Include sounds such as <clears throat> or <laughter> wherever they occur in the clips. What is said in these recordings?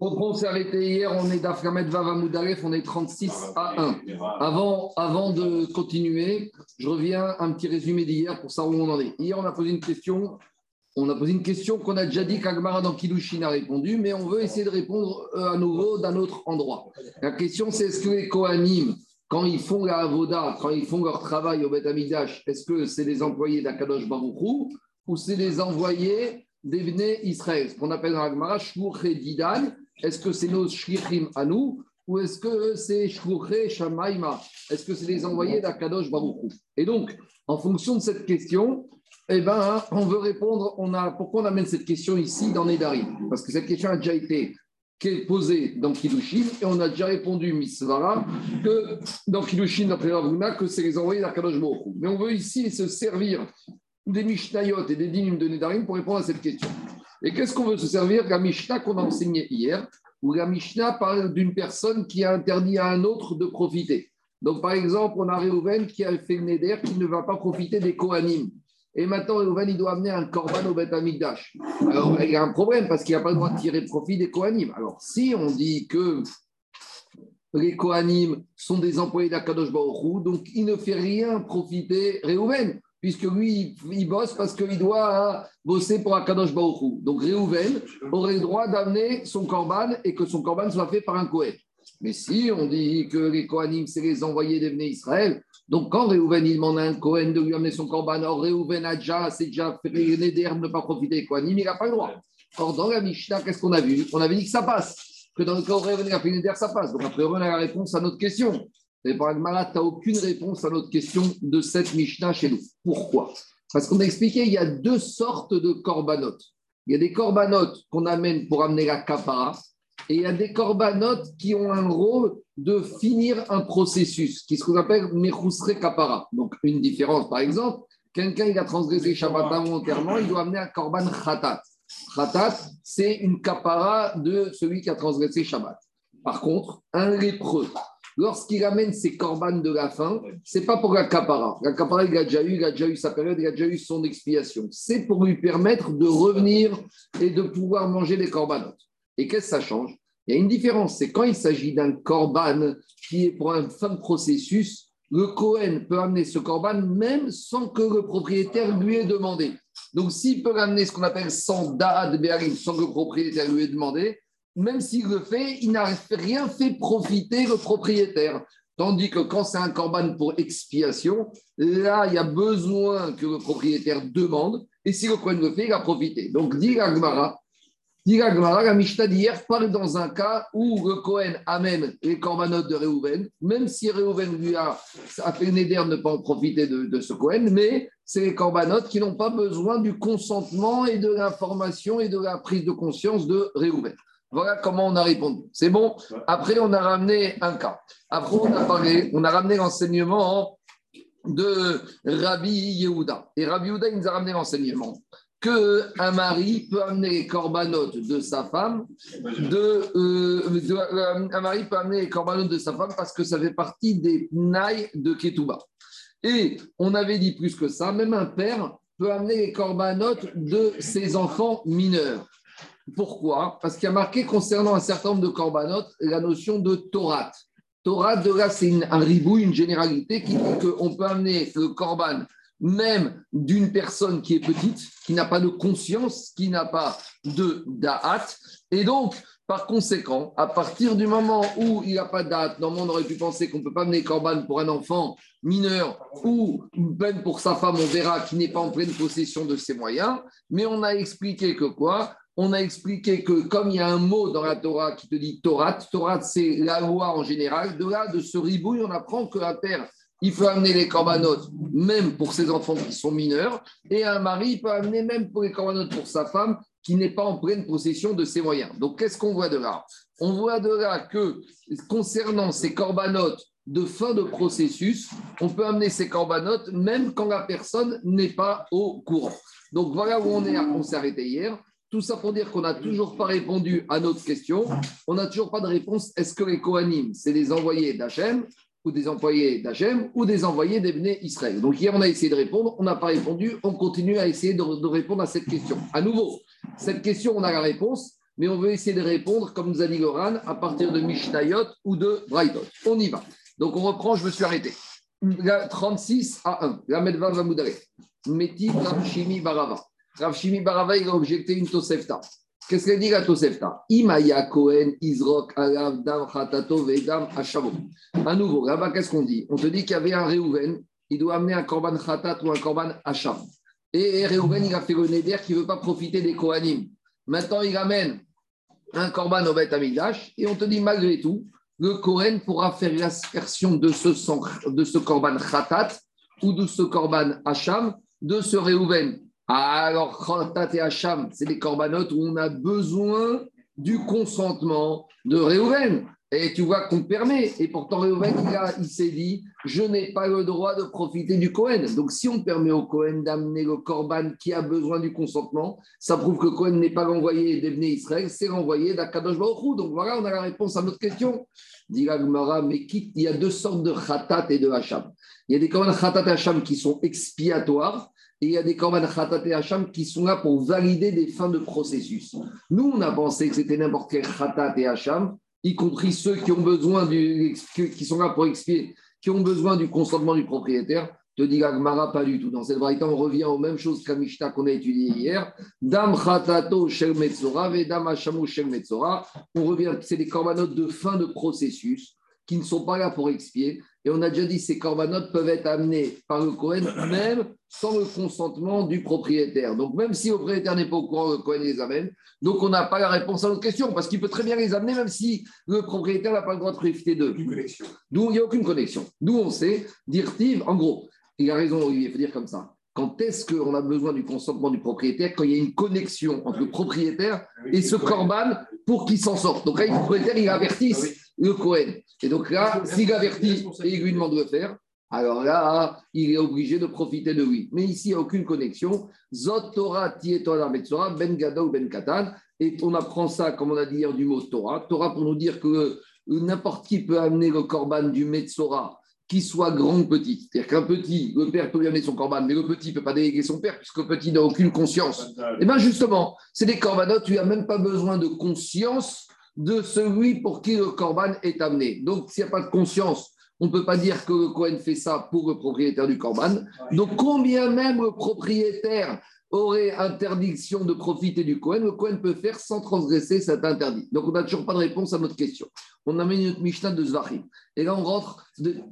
on s'est arrêté hier, on est d'Aframet Vavamoudalef, on est 36 à 1. Avant, avant de continuer, je reviens un petit résumé d'hier pour savoir où on en est. Hier, on a posé une question. On a posé une question qu'on a déjà dit qu'Agmara dans Kilushin a répondu, mais on veut essayer de répondre euh, à nouveau d'un autre endroit. La question, c'est est-ce que les Kohanim, quand ils font la Avoda, quand ils font leur travail au Beth Amidash, est-ce que c'est les employés d'Akadosh Baruchou ou c'est les envoyés d'Ebné Israël, ce qu'on appelle dans Agmara Shmurche Didan est-ce que c'est nos shlichim à nous ou est-ce que c'est shlichim shamaima Est-ce que c'est les envoyés d'Akadosh Baruchou Et donc, en fonction de cette question, eh ben, on veut répondre. On a, pourquoi on amène cette question ici dans Nedarim? Parce que cette question a déjà été posée dans Kiddushin et on a déjà répondu, Misvara, que dans Kiddushin, d'après Ravuna, que c'est les envoyés d'Akadosh Baruchou. Mais on veut ici se servir des Mishnayot et des Dinim de Nedarim pour répondre à cette question. Et qu'est-ce qu'on veut se servir La Mishnah qu'on a enseigné hier, où la Mishnah parle d'une personne qui a interdit à un autre de profiter? Donc, par exemple, on a Réhouven qui a fait le Neder qui ne va pas profiter des Kohanim. Et maintenant, Réhouven, il doit amener un Korban au Beth Amikdash. Alors, il y a un problème parce qu'il n'a pas le droit de tirer profit des Kohanim. Alors, si on dit que les Kohanim sont des employés d'Akadosh Baruch donc il ne fait rien profiter Réhouven puisque lui, il bosse parce qu'il doit hein, bosser pour Akadosh Baruchou. Donc Réhouven aurait le droit d'amener son corban et que son corban soit fait par un Kohen. Mais si on dit que les Kohanim, c'est les envoyés devenir Israël, donc quand Réhouven il demande à un Kohen de lui amener son corban, or Réhouven a déjà, c'est déjà d'herbe ne pas profiter des Kohanim, il n'a pas le droit. Or dans la Mishnah, qu'est-ce qu'on a vu? On avait dit que ça passe, que dans le cas où Réhouven a fait ça passe. Donc après, on a la réponse à notre question. Et par Agmara, tu n'as aucune réponse à notre question de cette Mishnah chez nous. Pourquoi? Parce qu'on a expliqué il y a deux sortes de korbanot. Il y a des korbanot qu'on amène pour amener la kapara, et il y a des korbanot qui ont un rôle de finir un processus, qui se appelle mechusre kapara. Donc, une différence, par exemple, quelqu'un il a transgressé Shabbat volontairement, il doit amener un korban khatat. Khatat, c'est une kapara de celui qui a transgressé Shabbat. Par contre, un lépreux lorsqu'il amène ses corbanes de la fin, c'est pas pour la capara. La capara, il a déjà eu, il a déjà eu sa période, il a déjà eu son expiation. C'est pour lui permettre de revenir et de pouvoir manger les corbanotes. Et qu'est-ce que ça change? Il y a une différence, c'est quand il s'agit d'un corban qui est pour un fin de processus, le Cohen peut amener ce corban même sans que le propriétaire lui ait demandé. Donc, s'il peut amener ce qu'on appelle sans da'ad be'arim, sans que le propriétaire lui ait demandé, même s'il le fait, il n'a rien fait profiter le propriétaire. Tandis que quand c'est un corban pour expiation, là, il y a besoin que le propriétaire demande. Et si le Cohen le fait, il a profité. Donc, dit Agmara, la Mishnah d'hier parle dans un cas où le Cohen amène les corbanotes de Réhouven, même si Réhouven lui a, fait une de ne pas en profiter de, de ce Cohen, mais c'est les corbanotes qui n'ont pas besoin du consentement et de l'information et de la prise de conscience de Réhouven. Voilà comment on a répondu. C'est bon Après, on a ramené un cas. Après, on a parlé, on a ramené l'enseignement de Rabbi Yehuda. Et Rabbi Yehuda, il nous a ramené l'enseignement qu'un mari peut amener les corbanotes de sa femme, euh, euh, un mari peut amener les corbanotes de sa femme parce que ça fait partie des nailles de Ketouba. Et on avait dit plus que ça, même un père peut amener les corbanotes de ses enfants mineurs. Pourquoi? Parce qu'il y a marqué concernant un certain nombre de corbanotes la notion de Torah. Torah, de là, c'est un ribou, une généralité qui dit qu'on peut amener le corban même d'une personne qui est petite, qui n'a pas de conscience, qui n'a pas de da'at. Et donc, par conséquent, à partir du moment où il n'y a pas de date, normalement on aurait pu penser qu'on ne peut pas amener corban pour un enfant mineur ou même pour sa femme, on verra, qui n'est pas en pleine possession de ses moyens. Mais on a expliqué que quoi? On a expliqué que comme il y a un mot dans la Torah qui te dit Torah, Torah c'est la loi en général, de là, de ce ribouille, on apprend qu'un père, il peut amener les corbanotes même pour ses enfants qui sont mineurs, et un mari peut amener même pour les corbanotes pour sa femme qui n'est pas en pleine possession de ses moyens. Donc qu'est-ce qu'on voit de là? On voit de là que concernant ces corbanotes de fin de processus, on peut amener ces corbanotes même quand la personne n'est pas au courant. Donc voilà où on est, on s'est arrêté hier. Tout ça pour dire qu'on n'a toujours pas répondu à notre question. On n'a toujours pas de réponse. Est-ce que les Kohanim, c'est des envoyés d'Hachem ou des employés d'Hachem ou des envoyés d'Ebné Israël? Donc hier, on a essayé de répondre. On n'a pas répondu. On continue à essayer de, répondre à cette question. À nouveau, Cette question, on a la réponse, mais on veut essayer de répondre, comme nous a dit Goran, à partir de Mishnayot ou de Braithot. On y va. Donc on reprend, je me suis arrêté. 36 à 1. La Medva va Meti Barava. Rav Shimi Barava, il a objecté une Tosefta. Qu'est-ce qu'elle dit la Tosefta? Imaya Kohen Izrok Alav Dam Khatato Vedam Ashavo. À nouveau, là-bas, qu'est-ce qu'on dit? On te dit qu'il y avait un Réhouven, il doit amener un Korban Khatat ou un Korban Hacham. Et Réhouven, il a fait le Neder qui ne veut pas profiter des Kohanim. Maintenant, il amène un Korban au Bet Amidash et on te dit malgré tout, le Kohen pourra faire l'aspersion de ce, de ce Korban Khatat ou de ce Korban Hacham de ce Réhouven. Alors, Khatat et Hacham, c'est des corbanotes où on a besoin du consentement de Réhouven. Et tu vois qu'on permet. Et pourtant, Réhouven, il, s'est dit Je n'ai pas le droit de profiter du Cohen. Donc, si on permet au Cohen d'amener le Corban qui a besoin du consentement, ça prouve que Cohen n'est pas l'envoyé d'Ebné Israël, c'est l'envoyé d'Akadosh Donc, voilà, on a la réponse à notre question. Dit mais il y a deux sortes de Khatat et de Hacham. Il y a des Korban Khatat et Hacham qui sont expiatoires et il y a des Korban Khatat et Hacham qui sont là pour valider des fins de processus. Nous, on a pensé que c'était n'importe quel Khatat et Hacham y compris ceux qui ont besoin du, qui sont là pour expier, qui ont besoin du consentement du propriétaire, te dit Gagmara, pas du tout. Dans cette variété, on revient aux mêmes choses qu'Amishta qu'on a étudié hier. Dam Khatato Shel Metzora, Vedam Hashamu Shel Metzora. On revient, c'est des corbanotes de fin de processus qui ne sont pas là pour expier. Et on a déjà dit ces corbanotes peuvent être amenés par le Cohen même sans le consentement du propriétaire. Donc même si le propriétaire n'est pas au courant, le Cohen les amène. Donc on n'a pas la réponse à notre question parce qu'il peut très bien les amener même si le propriétaire n'a pas le droit de profiter d'eux. D'où il n'y a aucune connexion. D'où on sait, dire en gros, il a raison, il faut dire comme ça. Quand est-ce qu'on a besoin du consentement du propriétaire Quand il y a une connexion entre le propriétaire ah et ce corban pour qu'il s'en sorte? Donc là, le propriétaire, il avertisse le Cohen. Et donc là, s'il avertit et il lui demande de le faire, alors là, il est obligé de profiter de lui. Mais ici, il n'y a aucune connexion. Zot Torah ben Gada ou ben Katan. Et on apprend ça, comme on a dit hier, du mot Torah. Torah pour nous dire que n'importe qui peut amener le korban du Metzora, qu'il soit grand ou petit. C'est-à-dire qu'un petit, le père peut lui amener son korban, mais le petit ne peut pas déléguer son père, puisque le petit n'a aucune conscience. Et eh bien justement, c'est des corbanotes, tu n'as même pas besoin de conscience de celui pour qui le corban est amené. Donc, s'il n'y a pas de conscience, on ne peut pas dire que le Cohen fait ça pour le propriétaire du corban. Donc, combien même le propriétaire aurait interdiction de profiter du Cohen, le Cohen peut faire sans transgresser cet interdit. Donc, on n'a toujours pas de réponse à notre question. On a mis notre Mishnah de Zvachim. Et là, on rentre. De...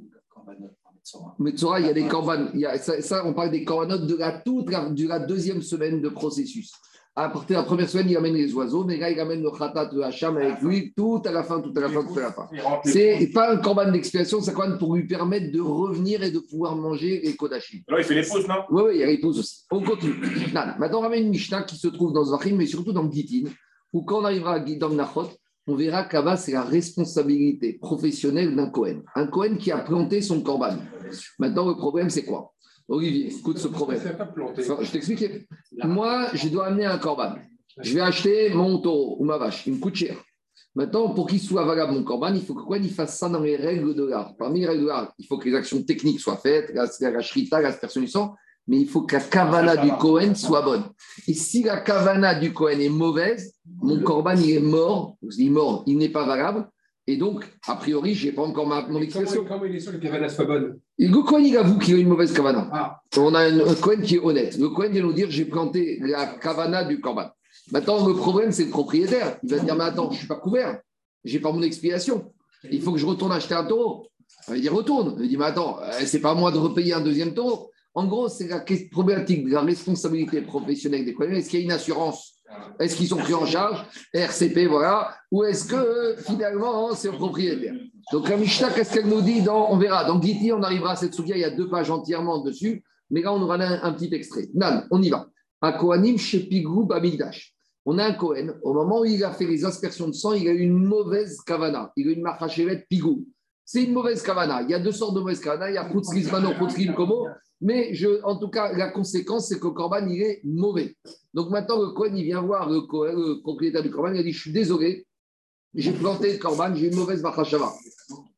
Metzora, il y a des corbanes. Ça, on parle des corbanotes de la, toute de la deuxième semaine de processus à partir de la première semaine, il amène les oiseaux, mais là, il amène le khatat, le hacham avec lui, tout à la fin, tout à la fin, tout à la fin. C'est pas un corban d'expiation, c'est un corban pour lui permettre de revenir et de pouvoir manger les kodachim. Alors, il fait les pauses, non? Oui, oui, il y a les pauses aussi. On continue. Maintenant, on ramène une Mishnah qui se trouve dans Zachim, mais surtout dans Gitin, où quand on arrivera à Gidam Nachot, on verra qu'Ava, c'est la responsabilité professionnelle d'un Cohen. Un Cohen qui a planté son corban. Maintenant, le problème, c'est quoi? Olivier, écoute ce problème. Je t'explique. Moi, je dois amener un corban. Je vais acheter mon taureau ou ma vache. Il me coûte cher. Maintenant, pour qu'il soit valable mon corban, il faut que quoi il fasse ça dans les règles de l'art. Parmi les règles de l'art, il faut que les actions techniques soient faites, la, la shrita, la personne du sang, mais il faut que la kavana du Cohen soit bonne. Et si la kavana du Cohen est mauvaise, mon corban il est mort, je dis mort, il n'est pas valable, et donc, a priori, je n'ai pas encore ma, mon expression. Comment, il est sûr que kavana soit bonne Le Cohen, il avoue qu'il a une mauvaise kavana. Ah. On a un, Cohen qui est honnête. Le Cohen vient nous dire j'ai planté la kavana du corban. Maintenant, le problème, c'est le propriétaire. Il va dire mais attends, je ne suis pas couvert. Je n'ai pas mon expiation. Il faut que je retourne acheter un taureau. Il dire retourne. Il dit mais attends, euh, c'est pas à moi de repayer un deuxième taureau. En gros, c'est la problématique de la responsabilité professionnelle des Cohen. Est-ce qu'il y a une assurance est-ce qu'ils sont pris en charge RCP, voilà. Ou est-ce que finalement, c'est le propriétaire? Donc, la Mishnah, qu'est-ce qu'elle nous dit On verra. Dans Giti, on arrivera à cette souviens, il y a deux pages entièrement dessus. Mais là, on aura un, petit extrait. Nan, on y va. Un Kohanim chez Pigou Bamigdash. On a un Kohen, au moment où il a fait les aspersions de sang, il a eu une mauvaise kavana. Il a eu une marchachevet Pigou. C'est une mauvaise kavana. Il y a deux sortes de mauvaises kavana. Il y a Mano, Komo. Mais je, en tout cas, la conséquence, c'est que le Corban, il est mauvais. Donc maintenant, le Cohen, il vient voir le, propriétaire du Corban, il a dit Je suis désolé, j'ai planté le Corban, j'ai une mauvaise Bachashava.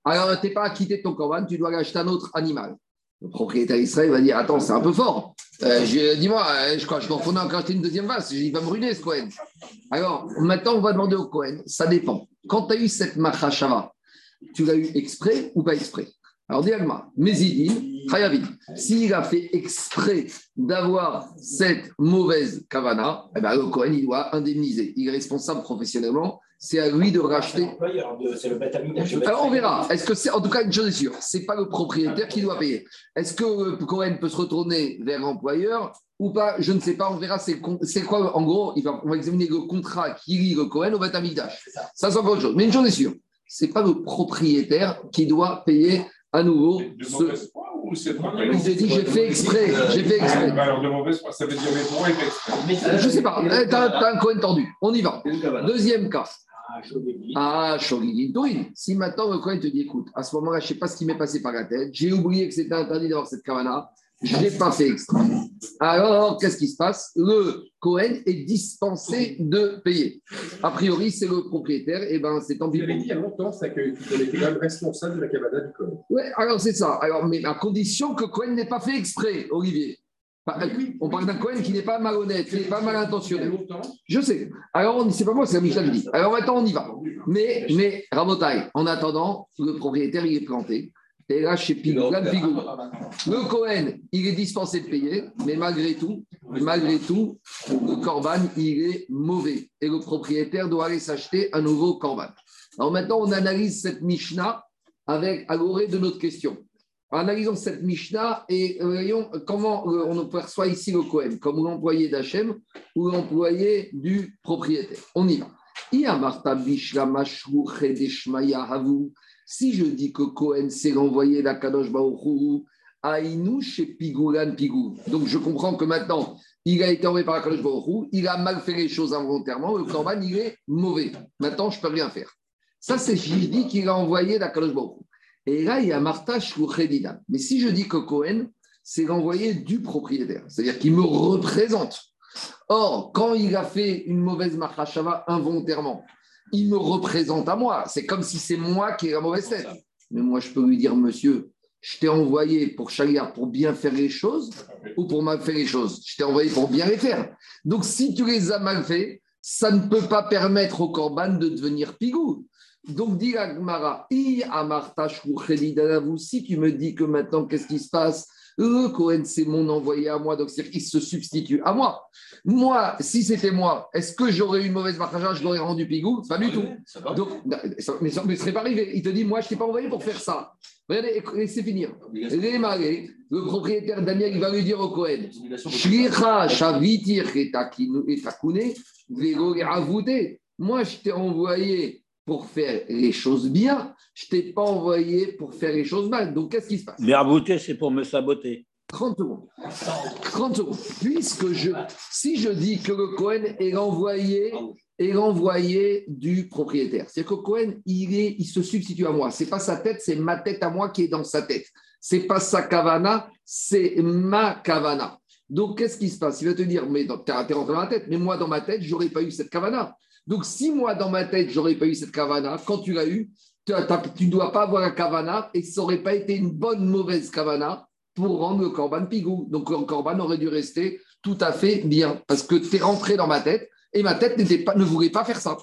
Alors, tu n'es pas acquitté de ton Corban, tu dois acheter un autre animal. Le propriétaire Israël va dire Attends, c'est un peu fort. Euh, dis-moi, euh, je crois je qu'on a encore une deuxième vase. Il va me ruiner ce Cohen. Alors, maintenant, on va demander au Cohen. Ça dépend. Quand tu as eu cette machashava, tu l'as eu exprès ou pas exprès? Alors, dis-moi, Mézidine, Khayavin, s'il a fait exprès d'avoir cette mauvaise kavana, eh ben, le Cohen, il doit indemniser. Il est responsable professionnellement c'est à lui de racheter. Alors on verra. Est-ce que c'est en tout cas une chose est sûre, c'est pas le propriétaire qui doit payer. Est-ce que Cohen peut se retourner vers l'employeur ou pas? Je ne sais pas. On verra. C'est quoi en gros? On va examiner le contrat qui lie le Cohen au Batamidash. Ça, ça c'est encore autre chose. Mais une chose est sûre, c'est pas le propriétaire qui doit payer à nouveau. De ce... J'ai dit, j'ai fait exprès. J'ai fait exprès. Alors, de mauvaise foi, ça veut dire, mais pourquoi il fait exprès Je ne sais pas. Eh, tu as, un Cohen tendu. On y va. Deuxième cas. Ah, oui. Si maintenant le Cohen te dit, écoute, à ce moment-là, je ne sais pas ce qui m'est passé par la tête, j'ai oublié que c'était interdit d'avoir cette kavana, je n'ai pas fait extra. Alors, qu'est-ce qui se passe? Le Cohen est dispensé de payer. A priori, c'est le propriétaire, et ben c'est tant pis. Vous avez dit il y a longtemps ça, que était quand même responsable de la kavana du Cohen. Oui, alors c'est ça. Alors, mais à condition que Cohen n'ait pas fait exprès, Olivier. On parle d'un Cohen qui n'est pas malhonnête, qui n'est pas mal intentionné. Je sais. Alors, c'est pas moi, c'est Michel qui dit. Alors maintenant, on y va. Mais, mais en attendant, le propriétaire, il est planté. Et là, chez Pigou, le Cohen, il est dispensé de payer, mais malgré tout, malgré tout, le Corban, il est mauvais. Et le propriétaire doit aller s'acheter un nouveau Corban. Alors maintenant, on analyse cette Mishnah avec à de notre question. Analysons cette Mishnah et euh, voyons comment euh, on perçoit ici le Cohen, comme l'employé d'Hachem ou l'employé du propriétaire. On y va. Si je dis que Cohen c'est l'envoyé d'Akadosh Baruchou, Aïnou chez Pigoulan Pigou. Donc je comprends que maintenant, il a été envoyé par Akadosh Baruchou, il a mal fait les choses involontairement, le Corban il est mauvais. Maintenant, je ne peux rien faire. Ça, c'est je dis qu'il a envoyé d'Akadosh Baruchou. Et là, il y a Marta Shouchedida. Mais si je dis que Cohen, c'est l'envoyé du propriétaire, c'est-à-dire qu'il me représente. Or, quand il a fait une mauvaise Mahashava involontairement, il me représente à moi. C'est comme si c'est moi qui ai la mauvaise tête. Mais moi, je peux lui dire, monsieur, je t'ai envoyé pour Chaliar pour bien faire les choses ou pour mal faire les choses? Je t'ai envoyé pour bien les faire. Donc, si tu les as mal fait, ça ne peut pas permettre au Corban de devenir pigou. Donc, dit Agmara, si tu me dis que maintenant, qu'est-ce qui se passe? Le Cohen, c'est mon envoyé à moi, donc il se substitue à moi. Moi, si c'était moi, est-ce que j'aurais eu une mauvaise marque je l'aurais rendu pigou? Pas du tout. Donc, mais ça ne serait pas arrivé. Il te dit, moi, je ne t'ai pas envoyé pour faire ça. Regardez, laissez finir. Les le propriétaire Daniel, il va lui dire au Cohen Moi, je t'ai envoyé pour faire les choses bien, je ne t'ai pas envoyé pour faire les choses mal. Donc, qu'est-ce qui se passe? Mais rabouter, c'est pour me saboter. 30 secondes. 30 secondes. Puisque je, si je dis que le Cohen est l'envoyé est l'envoyé du propriétaire. C'est que Cohen, il, est, il se substitue à moi. Ce n'est pas sa tête, c'est ma tête à moi qui est dans sa tête. Ce n'est pas sa kavana, c'est ma kavana. Donc, qu'est-ce qui se passe? Il va te dire, mais tu es rentré dans ma tête, mais moi, dans ma tête, je n'aurais pas eu cette kavana. Donc, si moi, dans ma tête, j'aurais pas eu cette kavana, quand tu l'as eu, tu ne dois pas avoir la kavana et ça n'aurait pas été une bonne, mauvaise kavana pour rendre le korban pigou. Donc, le korban aurait dû rester tout à fait bien parce que tu es rentré dans ma tête et ma tête ne voulait pas faire ça.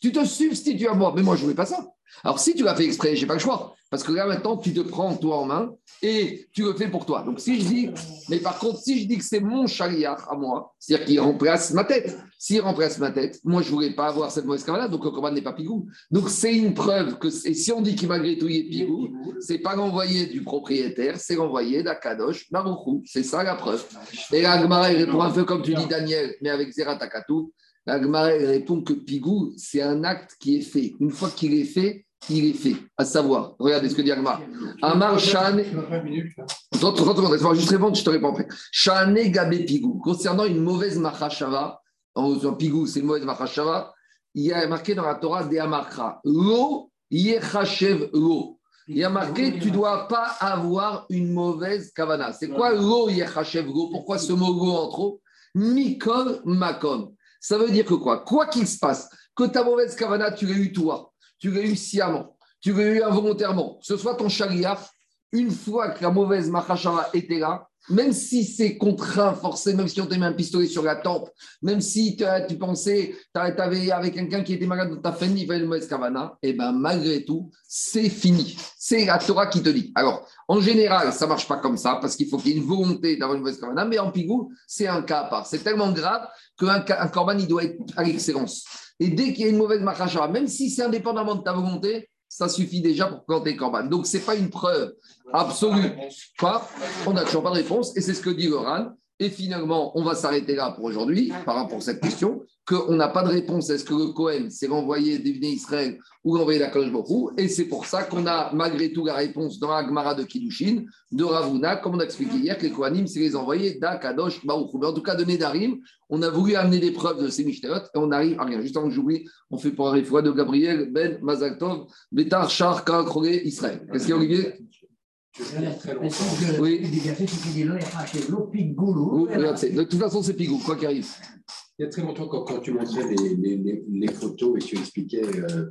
Tu te substitues à moi, mais moi, je ne voulais pas ça. Alors, si tu l'as fait exprès, je n'ai pas le choix. Parce que là, maintenant, tu te prends toi en main et tu le fais pour toi. Donc, si je dis, mais par contre, si je dis que c'est mon chariard à moi, c'est-à-dire qu'il remplace ma tête, s'il remplace ma tête, moi, je ne voulais pas avoir cette mauvaise camarade, donc le combat n'est pas pigou. Donc, c'est une preuve que, et si on dit qu'il malgré tout il est pigou, c'est pas l'envoyé du propriétaire, c'est l'envoyé d'Akadosh Marouchou. C'est ça la preuve. Et l'Agmara, il répond un peu comme tu dis, Daniel, mais avec Zeratakatu. L'Agmara, répond que pigou, c'est un acte qui est fait. Une fois qu'il est fait, il est fait. À savoir, regardez ce que dit Agmar. Amar Shan. juste répondre, je te réponds après. Shane Pigou. Concernant une mauvaise Machashava, en Pigou, c'est une mauvaise Machashava, il y a marqué dans la Torah des Amakra. Lo Yechachev Lo. Il y a marqué, tu ne dois pas avoir une mauvaise kavana. C'est quoi lo yechachev lo? Pourquoi ce mot lo en trop? Mikol makom. Ça veut dire que quoi? Quoi qu'il se passe, que ta mauvaise kavana, tu l'as eu toi, tu l'as eu sciemment, tu l'as eu involontairement, que ce soit ton chariard une fois que la mauvaise Mahashava était là, même si c'est contraint, forcé, même si on t'a mis un pistolet sur la tempe, même si tu pensais, tu avais avec quelqu'un qui était malade dans ta famille, il fallait mauvaise kavana, et bien malgré tout, c'est fini. C'est la Torah qui te dit. Alors, en général, ça marche pas comme ça, parce qu'il faut qu'il y ait une volonté d'avoir une mauvaise kavana, mais en pigou, c'est un cas à part. C'est tellement grave qu'un un korban, il doit être à l'excellence. Et dès qu'il y a une mauvaise machashara, même si c'est indépendamment de ta volonté, ça suffit déjà pour planter Corban. Donc, ce n'est pas une preuve absolue. Quoi On n'a toujours pas de réponse. Et c'est ce que dit Goran. Et finalement, on va s'arrêter là pour aujourd'hui par rapport à cette question qu'on n'a pas de réponse. Est-ce que le Cohen s'est renvoyé des Israël ou renvoyé la Kodesh beaucoup Et c'est pour ça qu'on a malgré tout la réponse dans la Gemara de Kiddushin, de Ravuna, comme on a expliqué hier, que les Kohanim, c'est les envoyés d'Akadosh Baruch. Mais en tout cas, de Nedarim, on a voulu amener des preuves de ces Mishterot et on arrive à rien. Juste avant que j'oublie, on fait pour la fois de Gabriel Ben Mazaltov, Betar Shar Israël. Qu'est-ce qu'il y a, Olivier? Oui. De toute façon, c'est Pigou, quoi qu'il arrive. Il y a très longtemps, quand, quand tu montrais les, les, les, photos et tu expliquais, euh,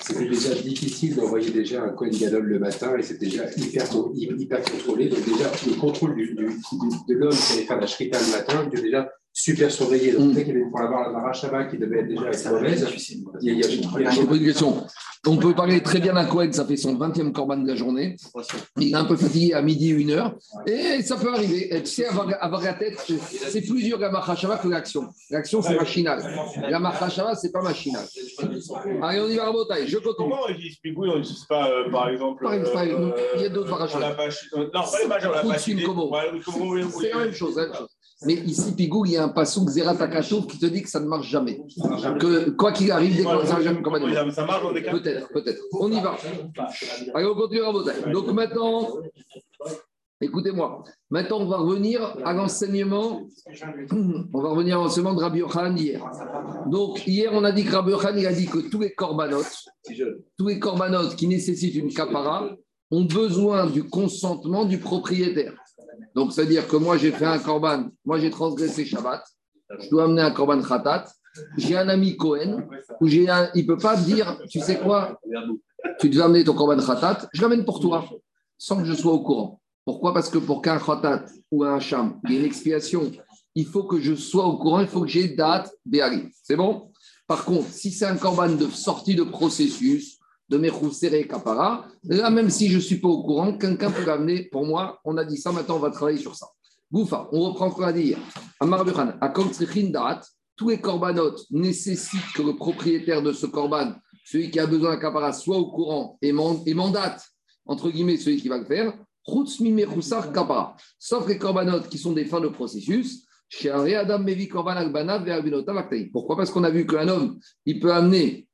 c'était déjà difficile d'envoyer déjà un Cohen Gadol le matin et c'était déjà hyper, hyper contrôlé. Donc, déjà, le contrôle du, du, de l'homme qui allait faire la shrita le matin était déjà super surveillé. Donc, mm. il pour avoir la Marachaba qui devait être déjà mauvaise. Il y a, une question. On peut parler très bien d'un Cohen, ça fait son 20e corban de la journée. Il est un peu fatigué à midi, une heure. Et ça peut arriver. Tu sais, avoir, la tête, c'est plus dur la Mahashava que l'action. L'action, c'est machinal. La Mahashava, c'est pas machinal. Allez, on y va à Botaï. Je continue. Comment il se pigouille On ne pas, euh, par exemple. Euh, il y a d'autres Mahashavas. Non, pas les Mahashavas, la C'est la même chose. La même chose. Mais ici, Pigou, il y a un passou Xeratakatov qui te dit que ça ne marche jamais. Que quoi qu'il arrive, dès qu'on ça jamais comme Ça marche Peut-être, peut-être. On y va. Allez, on continue à voter. Donc maintenant, écoutez-moi. Maintenant, on va revenir à l'enseignement. On va revenir à l'enseignement de Rabbi Yochanan hier. Donc, hier, on a dit que Rabbi Yochanan, il a dit que tous les corbanotes, tous les corbanotes qui nécessitent une capara, ont besoin du consentement du propriétaire. Donc, c'est-à-dire que moi, j'ai fait un korban, moi, j'ai transgressé Shabbat, je dois amener un korban khatat. J'ai un ami Cohen, où j'ai il ne peut pas dire, tu sais quoi, tu devais amener ton korban khatat, je l'amène pour toi, sans que je sois au courant. Pourquoi? Parce que pour qu'un khatat ou un hacham, il y ait une expiation, il faut que je sois au courant, il faut que j'ai date béari. C'est bon? Par contre, si c'est un korban de sortie de processus, de mes serré Kapara. Là, même si je ne suis pas au courant, quelqu'un peut l'amener pour moi. On a dit ça, maintenant on va travailler sur ça. Goufa, on reprend ce qu'on a dit hier. Amar à tous les corbanotes nécessitent que le propriétaire de ce corban, celui qui a besoin d'un kapara, soit au courant et, mandate, entre guillemets, celui qui va le faire. Sauf les corbanotes qui sont des fins de processus. Pourquoi? Parce qu'on a vu qu'un homme, il peut amener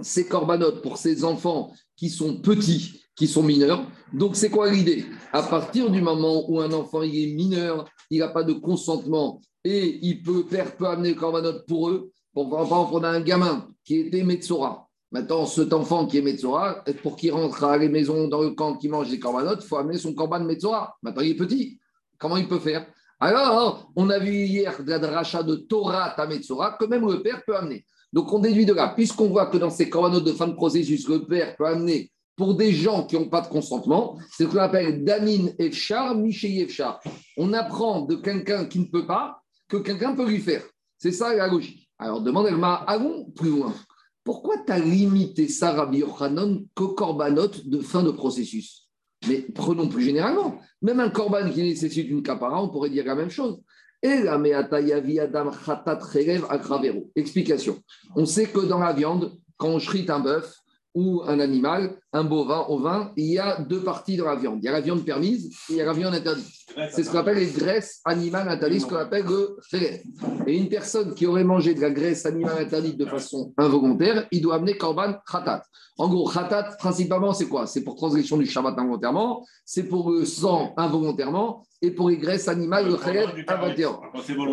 ces corbanotes pour ses enfants qui sont petits, qui sont mineurs. Donc, c'est quoi l'idée? À partir du moment où un enfant est mineur, il n'a pas de consentement et il peut, père peut amener le corbanote pour eux. Pour, exemple, on a un gamin qui était Metsora. Maintenant, cet enfant qui est Metsora, pour qu'il rentre à la maison dans le camp qui mange des corbanotes, il faut amener son corban Metsora. Maintenant, il est petit. Comment il peut faire? Alors, on a vu hier la dracha de Torah à Metsora que même le père peut amener. Donc on déduit de là, puisqu'on voit que dans ces corbanotes de fin de processus, le père peut amener pour des gens qui n'ont pas de consentement, c'est ce qu'on appelle Damin Efchar, Michel Efchar. On apprend de quelqu'un qui ne peut pas que quelqu'un peut lui faire. C'est ça la logique. Alors demande Elma, allons plus loin. Pourquoi tu as limité ça, Rabbi Yochanan, corbanotes de fin de processus? Mais prenons plus généralement. Même un corban qui nécessite une capara, on pourrait dire la même chose. Explication. On sait que dans la viande, quand on chrite un bœuf ou un animal, un bovin au vin, il y a deux parties dans la viande. Il y a la viande permise et il y a la viande interdite. C'est ce qu'on appelle les graisses animales interdites, ce qu'on appelle le khelev. Et une personne qui aurait mangé de la graisse animale interdite de façon involontaire, il doit amener korban khatat. En gros, khatat, principalement, c'est quoi? C'est pour transgression du Shabbat involontairement, c'est pour le sang involontairement et pour les graisses animales, le khelev involontairement.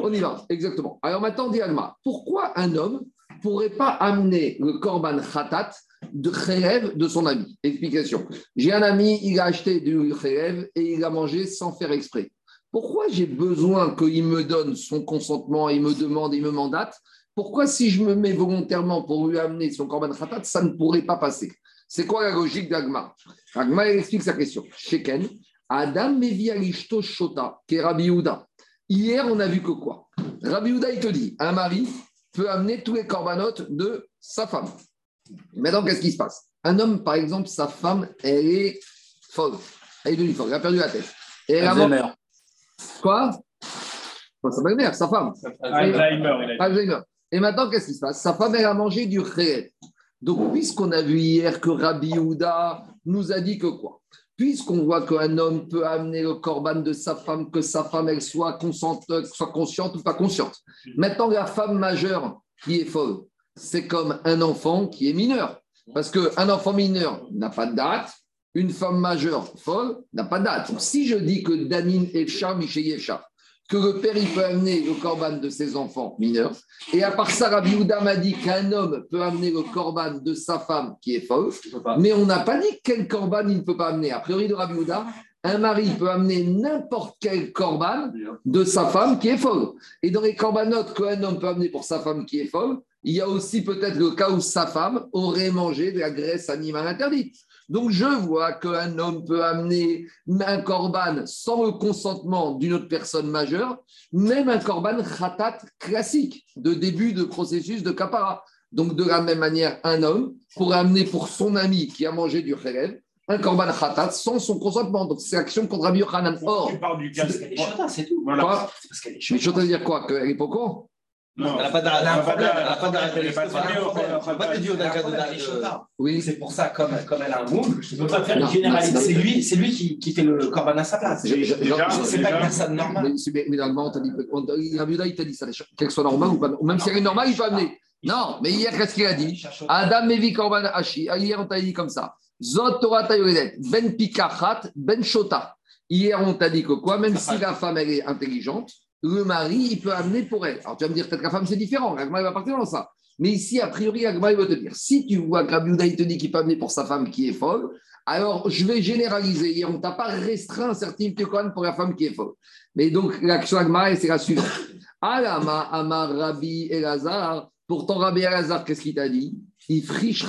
On y va, exactement. Alors maintenant, dit Alma, pourquoi un homme pourrait pas amener le korban khatat de khelev de son ami Explication. J'ai un ami, il a acheté du khelev et il a mangé sans faire exprès. Pourquoi j'ai besoin qu'il me donne son consentement, il me demande, il me mandate? Pourquoi si je me mets volontairement pour lui amener son korban khatat, ça ne pourrait pas passer? C'est quoi la logique d'Agma? Agma, explique sa question. Sheken, Adam Mevi Alishto Shota, qui Rabbi Yehuda. Hier, on a vu que quoi? Rabbi Yehuda, il te dit un mari peut amener tous les corbanotes de sa femme. Maintenant, qu'est-ce qui se passe? Un homme, par exemple, sa femme, elle est folle. Elle est devenue folle, elle a perdu la tête. Et elle a Alzheimer. Quoi? Enfin, Sa belle-mère, sa femme. Alzheimer. Alzheimer. Et maintenant, qu'est-ce qui se passe? Sa femme, elle a mangé du réel. Donc, puisqu'on a vu hier que Rabbi Yehuda nous a dit que quoi? Puisqu'on voit qu'un homme peut amener le corban de sa femme, que sa femme, elle soit, consciente, soit consciente ou pas consciente. Maintenant, la femme majeure qui est folle, c'est comme un enfant qui est mineur. Parce qu'un enfant mineur n'a pas de date, une femme majeure folle n'a pas de date. Donc, si je dis que Danine et Char, Michel Yesha, que le père il peut amener le corban de ses enfants mineurs, et à part ça, Rabbi Yehuda m'a dit qu'un homme peut amener le corban de sa femme qui est folle, mais on n'a pas dit quel corban il ne peut pas amener. A priori de Rabbi Yehuda, un mari peut amener n'importe quel corban de sa femme qui est folle. Et dans les corbanotes qu'un homme peut amener pour sa femme qui est folle, il y a aussi peut-être le cas où sa femme aurait mangé de la graisse animale interdite. Donc je vois qu'un homme peut amener un corban sans le consentement d'une autre personne majeure, même un corban khatat classique de début de processus de kapara. Donc de la même manière, un homme pourrait amener pour son ami qui a mangé du khelev un korban khatat sans son consentement. Donc c'est action contre Rabbi Yochanan. Or, Tu parles du cas. Parce qu'elle est chata, c'est tout. Voilà. quoi C'est parce qu'elle est Mais je veux dire quoi? Qu'elle est pas au courant? Non. Elle n'a pas problème. de- Elle n'a pas te dire pas d'un de- cas de chata. Oui. C'est pour ça, comme, comme elle a un moule, je ne peux pas faire une généralité. C'est lui, c'est lui qui, qui fait le corban à sa place. C'est pas une personne normale. Mais, mais, normalement, on t'a dit, il t'a dit ça, qu'elle soit normale ou pas. Ou même si elle est normale, il peut amener. Non, mais hier, qu'est-ce qu'il a dit Adam Mevi Korban Hashi. Ah, Hier, on t'a dit comme ça. Zot Torah Tayoredet, Ben Pikachat, Ben Shota. Hier, on t'a dit que quoi Même si la femme, elle est intelligente, le mari, il peut amener pour elle. Alors, tu vas me dire, peut-être que la femme, c'est différent. L'agma, il va partir dans ça. Mais ici, a priori, l'agma, il va te dire, si tu vois que Rabbi Yehuda, il te dit qu'il peut amener pour sa femme qui est folle, alors je vais généraliser. Hier, on t'a pas restreint un certain Kohan pour la femme qui est folle. Mais donc, l'action agma, c'est la suivante. Alama Amar Rabbi Elazar. Pourtant, Rabbi Elazar, qu'est-ce qu'il t'a dit? Il friche.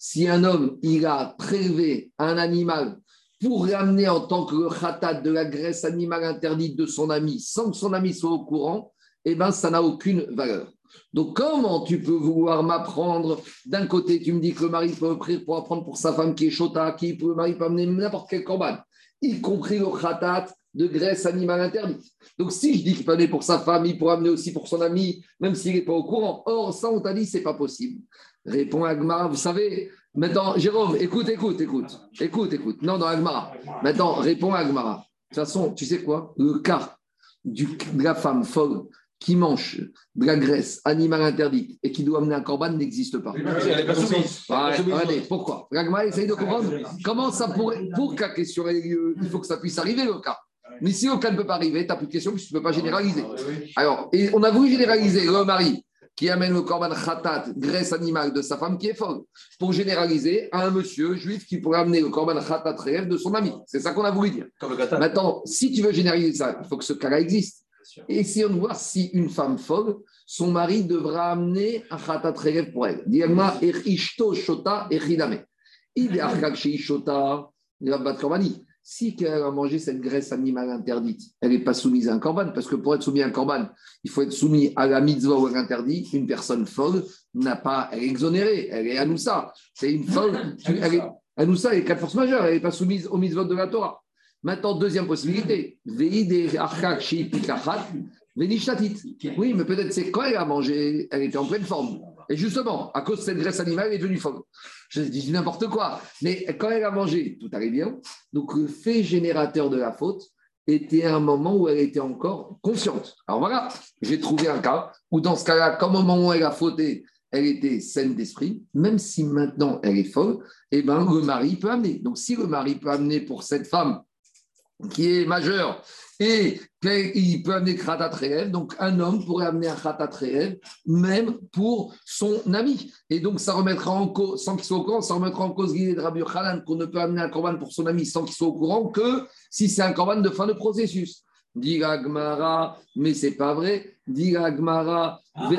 Si un homme, il a prélevé un animal pour ramener en tant que khatat de la graisse animale interdite de son ami, sans que son ami soit au courant, eh bien, ça n'a aucune valeur. Donc, comment tu peux vouloir m'apprendre? D'un côté, tu me dis que le mari peut pour apprendre pour sa femme qui est chota, qui peut, le mari peut amener n'importe quel corban, y compris le khatat de graisse animale interdite. Donc, si je dis qu'il peut amener pour sa femme, il pourrait amener aussi pour son ami, même s'il n'est pas au courant. Or, ça, on t'a dit, c'est pas possible. Répond Agmara, vous savez, maintenant, Jérôme, écoute, écoute, écoute, écoute, écoute. Non, dans Agmara. Maintenant, réponds à Agmara. De toute façon, tu sais quoi? Le cas du, de la femme folle qui mange de la graisse animale interdite et qui doit amener un corban n'existe pas. Regardez, pourquoi? L'Agmara essaye de comprendre comment ça pourrait. Pour la question ait lieu, il faut que ça puisse arriver le cas. Mais si cas ne peut pas arriver, tu n'as plus de question puisque tu ne peux pas généraliser. Alors, et on a voulu généraliser le mari qui amène le corban khatat, graisse animale de sa femme qui est folle, pour généraliser à un monsieur juif qui pourrait amener le corban khatat rêve de son ami. C'est ça qu'on a voulu dire. Comme le gâteau. Maintenant, si tu veux généraliser ça, il faut que ce cas-là existe. Essayons de voir si une femme folle, son mari devra amener un khatat rêve pour elle. Diagma ishto shota echidame. Idearkak shota, bat korbani. Si elle a mangé cette graisse animale interdite, elle n'est pas soumise à un corban, parce que pour être soumis à un corban, il faut être soumis à la mitzvah ou à l'interdit. Une personne folle n'a pas, elle est exonérée, elle est anoussa. C'est une folle, <laughs> elle est anoussa, elle est quatre forces majeures, elle n'est pas soumise au mitzvot de la Torah. Maintenant, deuxième possibilité. Oui, mais peut-être c'est quand elle a mangé, elle était en pleine forme. Et justement, à cause de cette graisse animale, elle est devenue folle. Je dis n'importe quoi. Mais quand elle a mangé, tout allait bien. Donc, le fait générateur de la faute était un moment où elle était encore consciente. Alors voilà, j'ai trouvé un cas où, dans ce cas-là, comme au moment où elle a fauté, elle était saine d'esprit, même si maintenant elle est folle, eh ben, le mari peut amener. Donc, si le mari peut amener pour cette femme qui est majeure et qu'il peut amener Kratat réel, donc un homme pourrait amener un Kratat réel, même pour son ami. Et donc, ça remettra en cause, sans qu'il soit au courant, ça remettra en cause l'idée de Rabbi Khalan qu'on ne peut amener un corban pour son ami sans qu'il soit au courant que si c'est un corban de fin de processus. Dit Agmara, mais c'est pas vrai. dit la Gemara, Ah,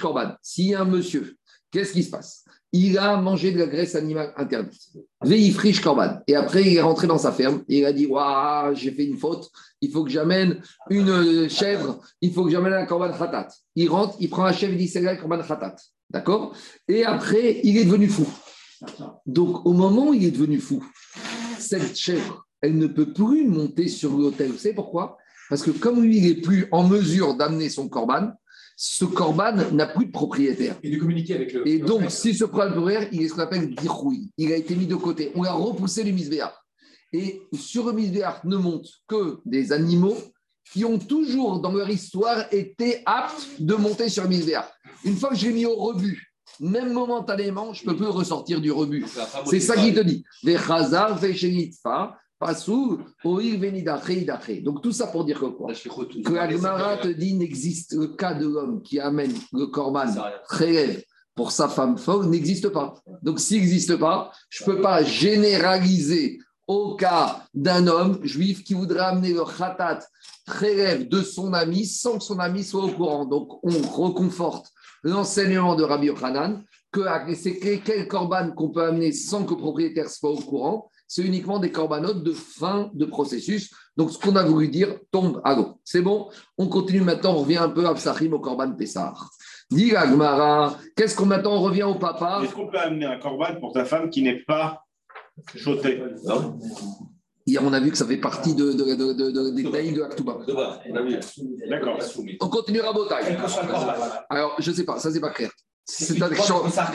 Korban. S'il y a un monsieur, qu'est-ce qui se passe? Il a mangé de la graisse animale interdite. Veifrish Korban. Et après, il est rentré dans sa ferme et il a dit Waouh, j'ai fait une faute, il faut que j'amène une chèvre, il faut que j'amène un Korban Khatat. Il rentre, il prend la chèvre, il dit C'est là Korban Khatat. D'accord? Et après, il est devenu fou. Donc, au moment où il est devenu fou, cette chèvre, elle ne peut plus monter sur l'autel. Vous savez pourquoi? Parce que comme lui, il n'est plus en mesure d'amener son corban, ce corban n'a plus de propriétaire. Et de communiquer avec le. Et le donc, frère. si ce propriétaire, il est ce qu'on appelle dirouille. Il a été mis de côté. On a repoussé le misbéar. Et sur le misbéar ne montent que des animaux qui ont toujours, dans leur histoire, été aptes de monter sur le misbéar. Une fois que je l'ai mis au rebut, même momentanément, je ne peux plus ressortir du rebut. C'est ça qu'il te dit. Donc tout ça pour dire que quoi Que la Gemara te dit n'existe le cas de l'homme qui amène le korban relève pour sa femme folle n'existe pas. Donc s'il n'existe pas, je ne peux pas généraliser au cas d'un homme juif qui voudrait amener le khatat relève de son ami sans que son ami soit au courant. Donc on reconforte l'enseignement de Rabbi Yochanan que c'est que- quel corban qu'on peut amener sans que le propriétaire soit au courant, c'est uniquement des corbanotes de fin de processus. Donc ce qu'on a voulu dire tombe à l'eau. C'est bon? On continue maintenant, on revient un peu à Psachim au corban Pessar. Dis la Gemara, qu'est-ce qu'on maintenant On revient au papa. Est-ce qu'on peut amener un corban pour ta femme qui n'est pas chauffée Hier, on a vu que ça fait partie de, de, de, de- de- des tailles de Aktuba. D'accord. On continue à Botaï. Alors, je ne sais pas, ça, c'est pas clair. C'est que ça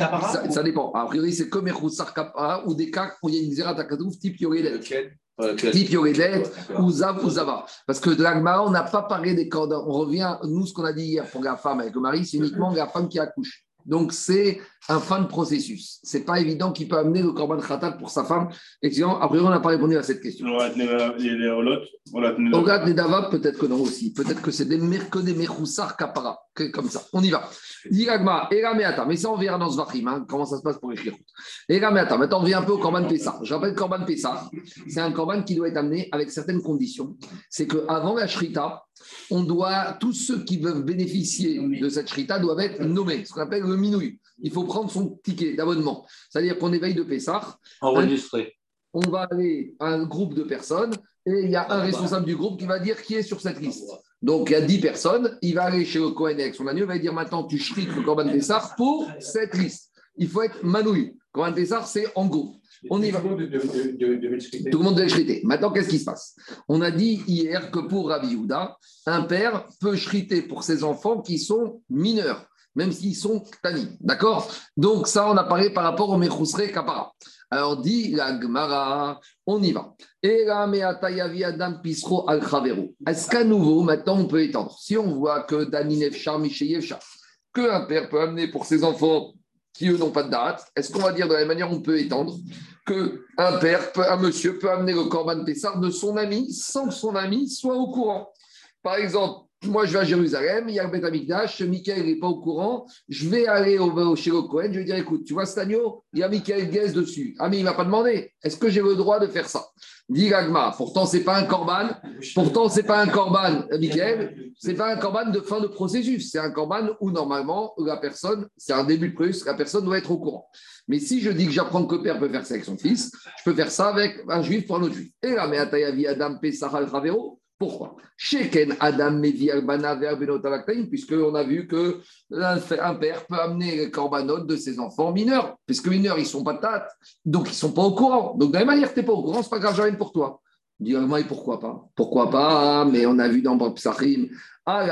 ça, dépend. A priori, c'est comme Echoussar Kappa ou des cas où il y a une Zérat Akatouf type Yoredet. Type Yoredet ou Zav ou Zava. Parce que de l'Agmara, on n'a pas parlé des cordes. On revient, nous, ce qu'on a dit hier pour la femme avec le mari, c'est uniquement la femme qui accouche. Donc, c'est un fin de processus. C'est pas évident qu'il peut amener le Korban Khatat pour sa femme. Effectivement, a priori, on n'a pas répondu à cette question. Ogat Nedava, peut-être que non aussi. Peut-être que c'est des que des Mechoussar Kapara. Comme ça. On y va. Diragma, Erameata. Mais ça, on verra dans ce Vachim. hein, comment ça se passe pour écrire. Erameata. Maintenant, on revient un peu au Korban Pessah. Je rappelle Korban Pessah. C'est un Korban qui doit être amené avec certaines conditions. C'est qu'avant la Shrita, on doit, tous ceux qui peuvent bénéficier de cette Shrita doivent être nommés. Ce qu'on appelle le minouille. Il faut prendre son ticket d'abonnement. C'est-à-dire qu'on éveille de Pessah Enregistré. on va aller à un groupe de personnes et il y a un responsable du groupe qui va dire qui est sur cette liste. Donc il y a 10 personnes, il va aller chez le Cohen avec son agneau, il va dire maintenant tu shrites le Corban Pessar pour cette liste. Il faut être manouille. Corban Pessar, c'est en groupe. On y va. Tout le monde doit shriter. Maintenant, qu'est-ce qui se passe? On a dit hier que pour Rabbi Yehuda, un père peut shriter pour ses enfants qui sont mineurs, même s'ils sont tani. D'accord? Donc, ça, on a parlé par rapport au Mechusre Kapara. Alors, dit la Gemara, on y va. Est-ce qu'à nouveau, maintenant, on peut étendre? Si on voit que Dani Nefchar, Miché Yevchar, qu'un père peut amener pour ses enfants qui, eux, n'ont pas de date, est-ce qu'on va dire de la même manière, on peut étendre qu'un père, peut- un monsieur peut amener le Corban Pessar de son ami sans que son ami soit au courant? Par exemple, moi je vais à Jérusalem, il y a le Beth Amikdash, Michael n'est pas au courant, je vais aller au, chez le Cohen, je vais dire écoute, tu vois cet agneau, il y a Michael Guez dessus. Ah mais il ne m'a pas demandé, est-ce que j'ai le droit de faire ça? Dit Gagma, pourtant c'est pas un Corban, pourtant c'est pas un Corban, Michael, c'est pas un Corban de fin de processus, c'est un Corban où normalement la personne, c'est un début de plus, la personne doit être au courant. Mais si je dis que j'apprends que le père peut faire ça avec son fils, je peux faire ça avec un juif pour un autre juif. Et là, mais Adam Pesach al pourquoi? Sheken Adam puisqu'on a vu que un père peut amener les corbanotes de ses enfants mineurs, puisque mineurs, ils ne sont pas tates, donc ils ne sont pas au courant. Donc de la même manière tu n'es pas au courant, ce n'est pas grave, j'amène pour toi. Dis moi et pourquoi pas? Pourquoi pas? Mais on a vu dans Psachim. Pourtant,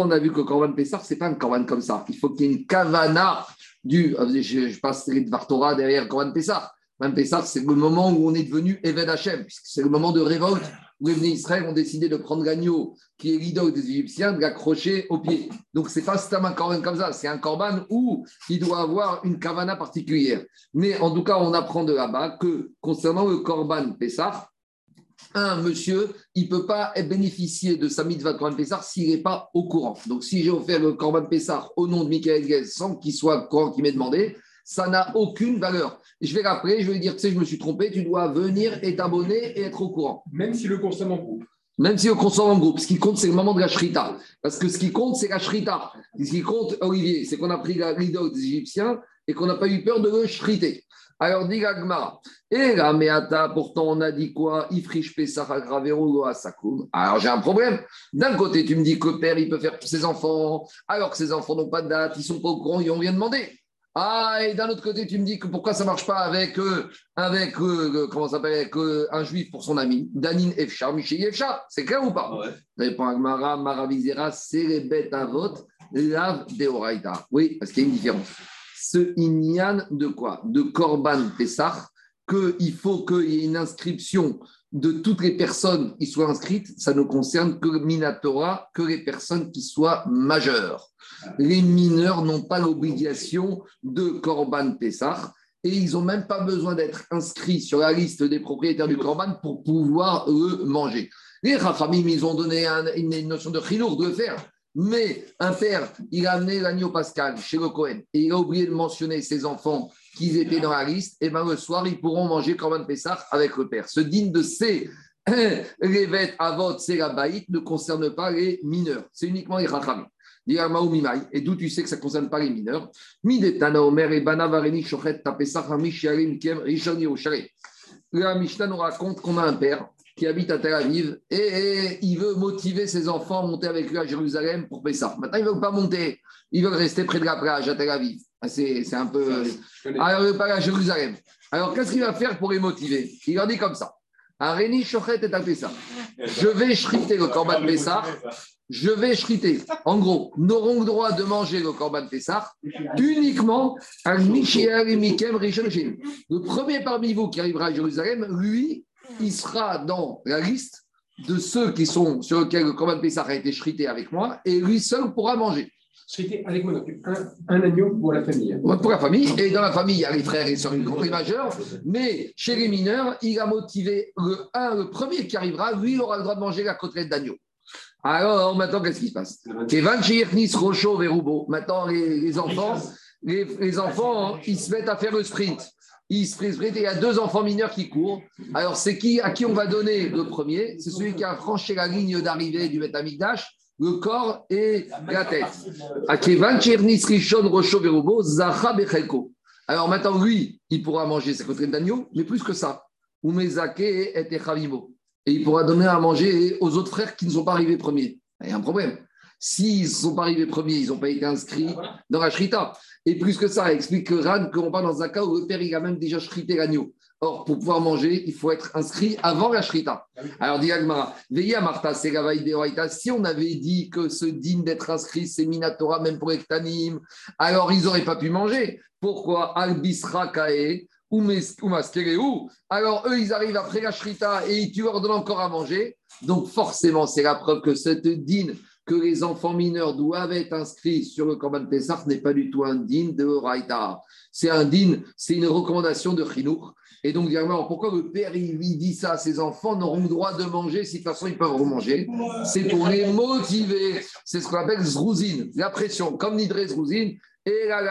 on a vu que le Corban Pessar, ce n'est pas un Corban comme ça. Il faut qu'il y ait une kavana du. euh, Je, je passe les Dvartora derrière Corban Pessar. Corban Pessar, c'est le moment où on est devenu Eved Hashem, puisque c'est le moment de révolte où les Israël ont décidé de prendre l'agneau, qui est l'idole des Égyptiens, de l'accrocher au pied. Donc, ce n'est pas un Corban comme ça, c'est un Corban où il doit avoir une kavana particulière. Mais en tout cas, on apprend de là-bas que concernant le Corban Pessar, un monsieur, il ne peut pas bénéficier de sa mitzvah de Corban Pessar s'il n'est pas au courant. Donc, si j'ai offert le Corban Pessar au nom de Michael Guez sans qu'il soit au courant qu'il m'ait demandé, ça n'a aucune valeur. Je vais l'appeler, je vais lui dire, tu sais, je me suis trompé, tu dois venir et t'abonner et être au courant. Même si le consomme en groupe. Même si on consomme en groupe, ce qui compte, c'est le moment de la shrita. Parce que ce qui compte, c'est la shrita. Ce qui compte, Olivier, c'est qu'on a pris la l'idole des Égyptiens et qu'on n'a pas eu peur de le shriter. Alors, dit Gagmara, et la Meata, pourtant, on a dit quoi? Ifrish Pesach Agravero Asakum. Alors, j'ai un problème. D'un côté, tu me dis que le père, il peut faire pour ses enfants, alors que ses enfants n'ont pas de date, ils ne sont pas au courant, ils n'ont rien demandé. Ah, et d'un autre côté, tu me dis que pourquoi ça ne marche pas avec, euh, avec euh, comment ça s'appelle, avec euh, un juif pour son ami, Danin Efcha, Michel Efcha. C'est clair ou pas? Répond deoraita. Oui, parce qu'il y a une différence. Ce Inyan de quoi? De Korban Pessah, qu'il faut qu'il y ait une inscription de toutes les personnes qui soient inscrites, ça ne concerne que Minatora, que les personnes qui soient majeures. Les mineurs n'ont pas l'obligation de Korban Pessah et ils n'ont même pas besoin d'être inscrits sur la liste des propriétaires du Korban pour pouvoir le manger. Les Rachamim, ils ont donné un- une, une notion de chilour de le faire. Mais un père, il a amené l'agneau pascal chez le Cohen et il a oublié de mentionner ses enfants qu'ils étaient dans la liste, et bien le soir, ils pourront manger Korban Pessah avec le père. Ce digne de ces <clears throat> les vêtements avot, c'est la baït, ne concerne pas les mineurs. C'est uniquement les rachamim. Et d'où tu sais que ça ne concerne pas les mineurs? La Mishnah nous raconte qu'on a un père qui habite à Tel Aviv et, et il veut motiver ses enfants à monter avec lui à Jérusalem pour Pessah. Maintenant, ils ne veulent pas monter, ils veulent rester près de la plage à Tel Aviv. Ah, C'est un peu. Alors, il veut pas à Jérusalem. Alors, qu'est-ce qu'il va faire pour les motiver? Il leur dit comme ça. Areni Shochet et Pessah. Je vais shriter le Korban Pessah. Je vais shriter. En gros, n'auront le droit de manger le Korban Pessah uniquement à Mishéal et Mikem Rishon. Le premier parmi vous qui arrivera à Jérusalem, lui, il sera dans la liste de ceux qui sont sur lesquels le Korban Pessah a été shrité avec moi et lui seul pourra manger. C'était avec moi, donc, un, un agneau pour la famille. Pour la famille, et dans la famille, il y a les frères et sœurs, compris majeurs, mais chez les mineurs, il a motivé le un, le premier qui arrivera, lui, il aura le droit de manger la côtelette d'agneau. Alors, maintenant, qu'est-ce qui se passe? Maintenant, les, les enfants, les, les enfants, ils se mettent à faire le sprint. Il y a deux enfants mineurs qui courent. Alors, c'est à qui on va donner le premier? C'est celui qui a franchi la ligne d'arrivée du Betamikdash, le corps et la tête. Alors maintenant, lui, il pourra manger sa côtelette d'agneau, mais plus que ça. Et il pourra donner à manger aux autres frères qui ne sont pas arrivés premiers. Il y a un problème. S'ils ne sont pas arrivés premiers, ils n'ont pas été inscrits dans la shrita. Et plus que ça, explique que Ran, qu'on parle dans un cas où le père, il a même déjà shrité l'agneau. Or, pour pouvoir manger, il faut être inscrit avant la shrita. Alors, dit Agmara, veillez à Martha, c'est. Si on avait dit que ce digne d'être inscrit, c'est Minatora, même pour Ektanim, alors ils n'auraient pas pu manger. Pourquoi? Albisra Kae ou ou. Alors, eux, ils arrivent après la shrita et tu leur donnes encore à manger. Donc, forcément, c'est la preuve que cette dîne que les enfants mineurs doivent être inscrits sur le Korban Pessah n'est pas du tout un dîne de Raïta. C'est un dîne, c'est une recommandation de Chinour. Et donc, pourquoi le père il dit ça? Ses enfants n'auront le droit de manger si de toute façon ils peuvent remanger C'est pour les motiver. C'est ce qu'on appelle zrouzine, la pression, comme Nidre zrouzine. Et la.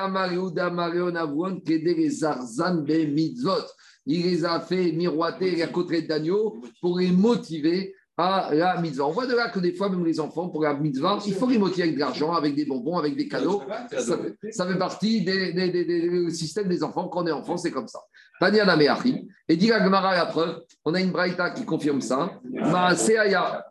Il les a fait miroiter la côtelette d'agneau pour les motiver à la mitzvah. On voit de là que des fois, même les enfants, pour la mitzvah, il faut les motiver avec de l'argent, avec des bonbons, avec des cadeaux. Ça, fait- ça fait partie des, des, des- systèmes des enfants. Quand on est enfant, c'est comme ça. Tania Nameachi. Et dit la Gemara, la preuve, on a une braïta qui confirme ça. Maaseaya.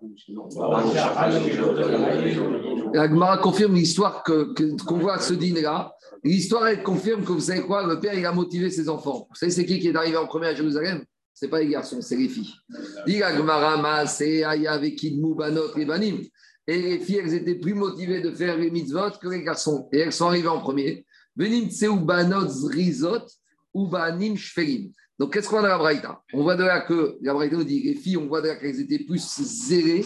La Gemara confirme l'histoire que- que- qu'on voit à ce dîner-là. L'histoire, elle confirme que vous savez quoi, le père, il a motivé ses enfants. Vous savez, c'est qui qui est arrivé en premier à Jérusalem? C'est pas les garçons, c'est les filles. Et les filles, elles étaient plus motivées de faire les mitzvot que les garçons. Et elles sont arrivées en premier. Donc, qu'est-ce qu'on a dans la Braïta? On voit de là que la Braïta nous dit les filles, on voit de qu'elles étaient plus zélées.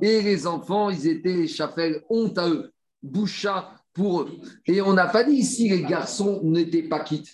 Et les enfants, ils étaient, chafel, honte à eux, boucha pour eux. Et on n'a pas dit ici les garçons n'étaient pas quittes.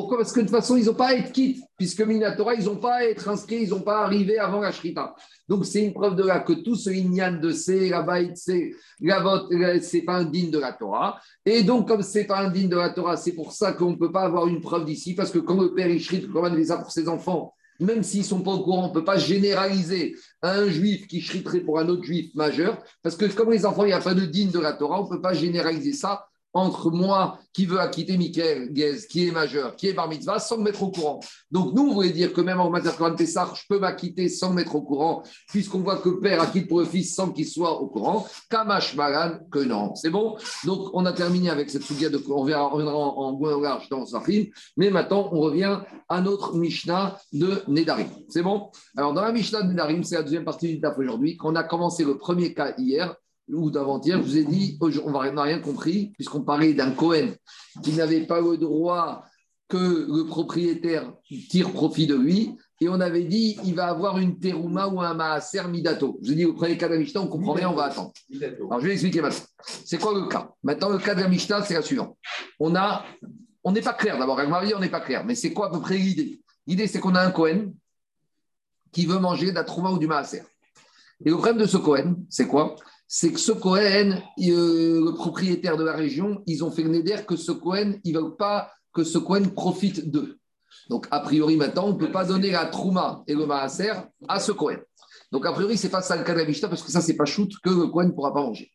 Pourquoi? Parce que de toute façon, ils n'ont pas à être quittes, puisque Minatora, ils n'ont pas à être inscrits, ils n'ont pas à arriver avant la Shrita. Donc c'est une preuve de là que tout ce Inyan de C, la Baït, C, la vote, c'est pas un digne de la Torah. Et donc, comme c'est pas un digne de la Torah, c'est pour ça qu'on ne peut pas avoir une preuve d'ici, parce que quand le père comment il les pour ses enfants, même s'ils ne sont pas au courant, on ne peut pas généraliser un juif qui shriterait pour un autre juif majeur, parce que comme les enfants, il n'y a pas de digne de la Torah, on ne peut pas généraliser ça entre moi qui veux acquitter Michael Guez, qui est majeur, qui est bar mitzvah, sans me mettre au courant. Donc nous, on voulait dire que même en matière de Pessah, je peux m'acquitter sans me mettre au courant, puisqu'on voit que père acquitte pour le fils sans qu'il soit au courant. Kamash Malan, que non. C'est bon? Donc on a terminé avec cette soudia de on reviendra en, en large dans film. mais maintenant on revient à notre Mishnah de Nedarim. C'est bon? Alors dans la Mishnah de Nedarim, c'est la deuxième partie du taf aujourd'hui, qu'on a commencé le premier cas hier, ou d'avant-hier, je vous ai dit, on n'a rien compris, puisqu'on parlait d'un Cohen qui n'avait pas le droit que le propriétaire tire profit de lui. Et on avait dit, il va avoir une terouma ou un maaser midato. Je vous ai dit, au premier cas de la Mishnah, on ne comprend rien, on va attendre. Alors, je vais expliquer maintenant. C'est quoi le cas? Maintenant, le cas de la Mishnah, c'est la suivante. On a, on n'est pas clair d'abord. Avec Marie, on n'est pas clair. Mais c'est quoi à peu près l'idée? L'idée, c'est qu'on a un Cohen qui veut manger de la trouma ou du maaser. Et le problème de ce Cohen, c'est quoi? C'est que ce Cohen, euh, le propriétaire de la région, ils ont fait le néder que ce Cohen, ils ne veulent pas que ce Cohen profite d'eux. Donc, a priori, maintenant, on ne peut pas donner la Trouma et le Maaser à ce Cohen. Donc, a priori, ce n'est pas ça le cas de la Mishnah, parce que ça, c'est pas shoot que le Cohen ne pourra pas manger.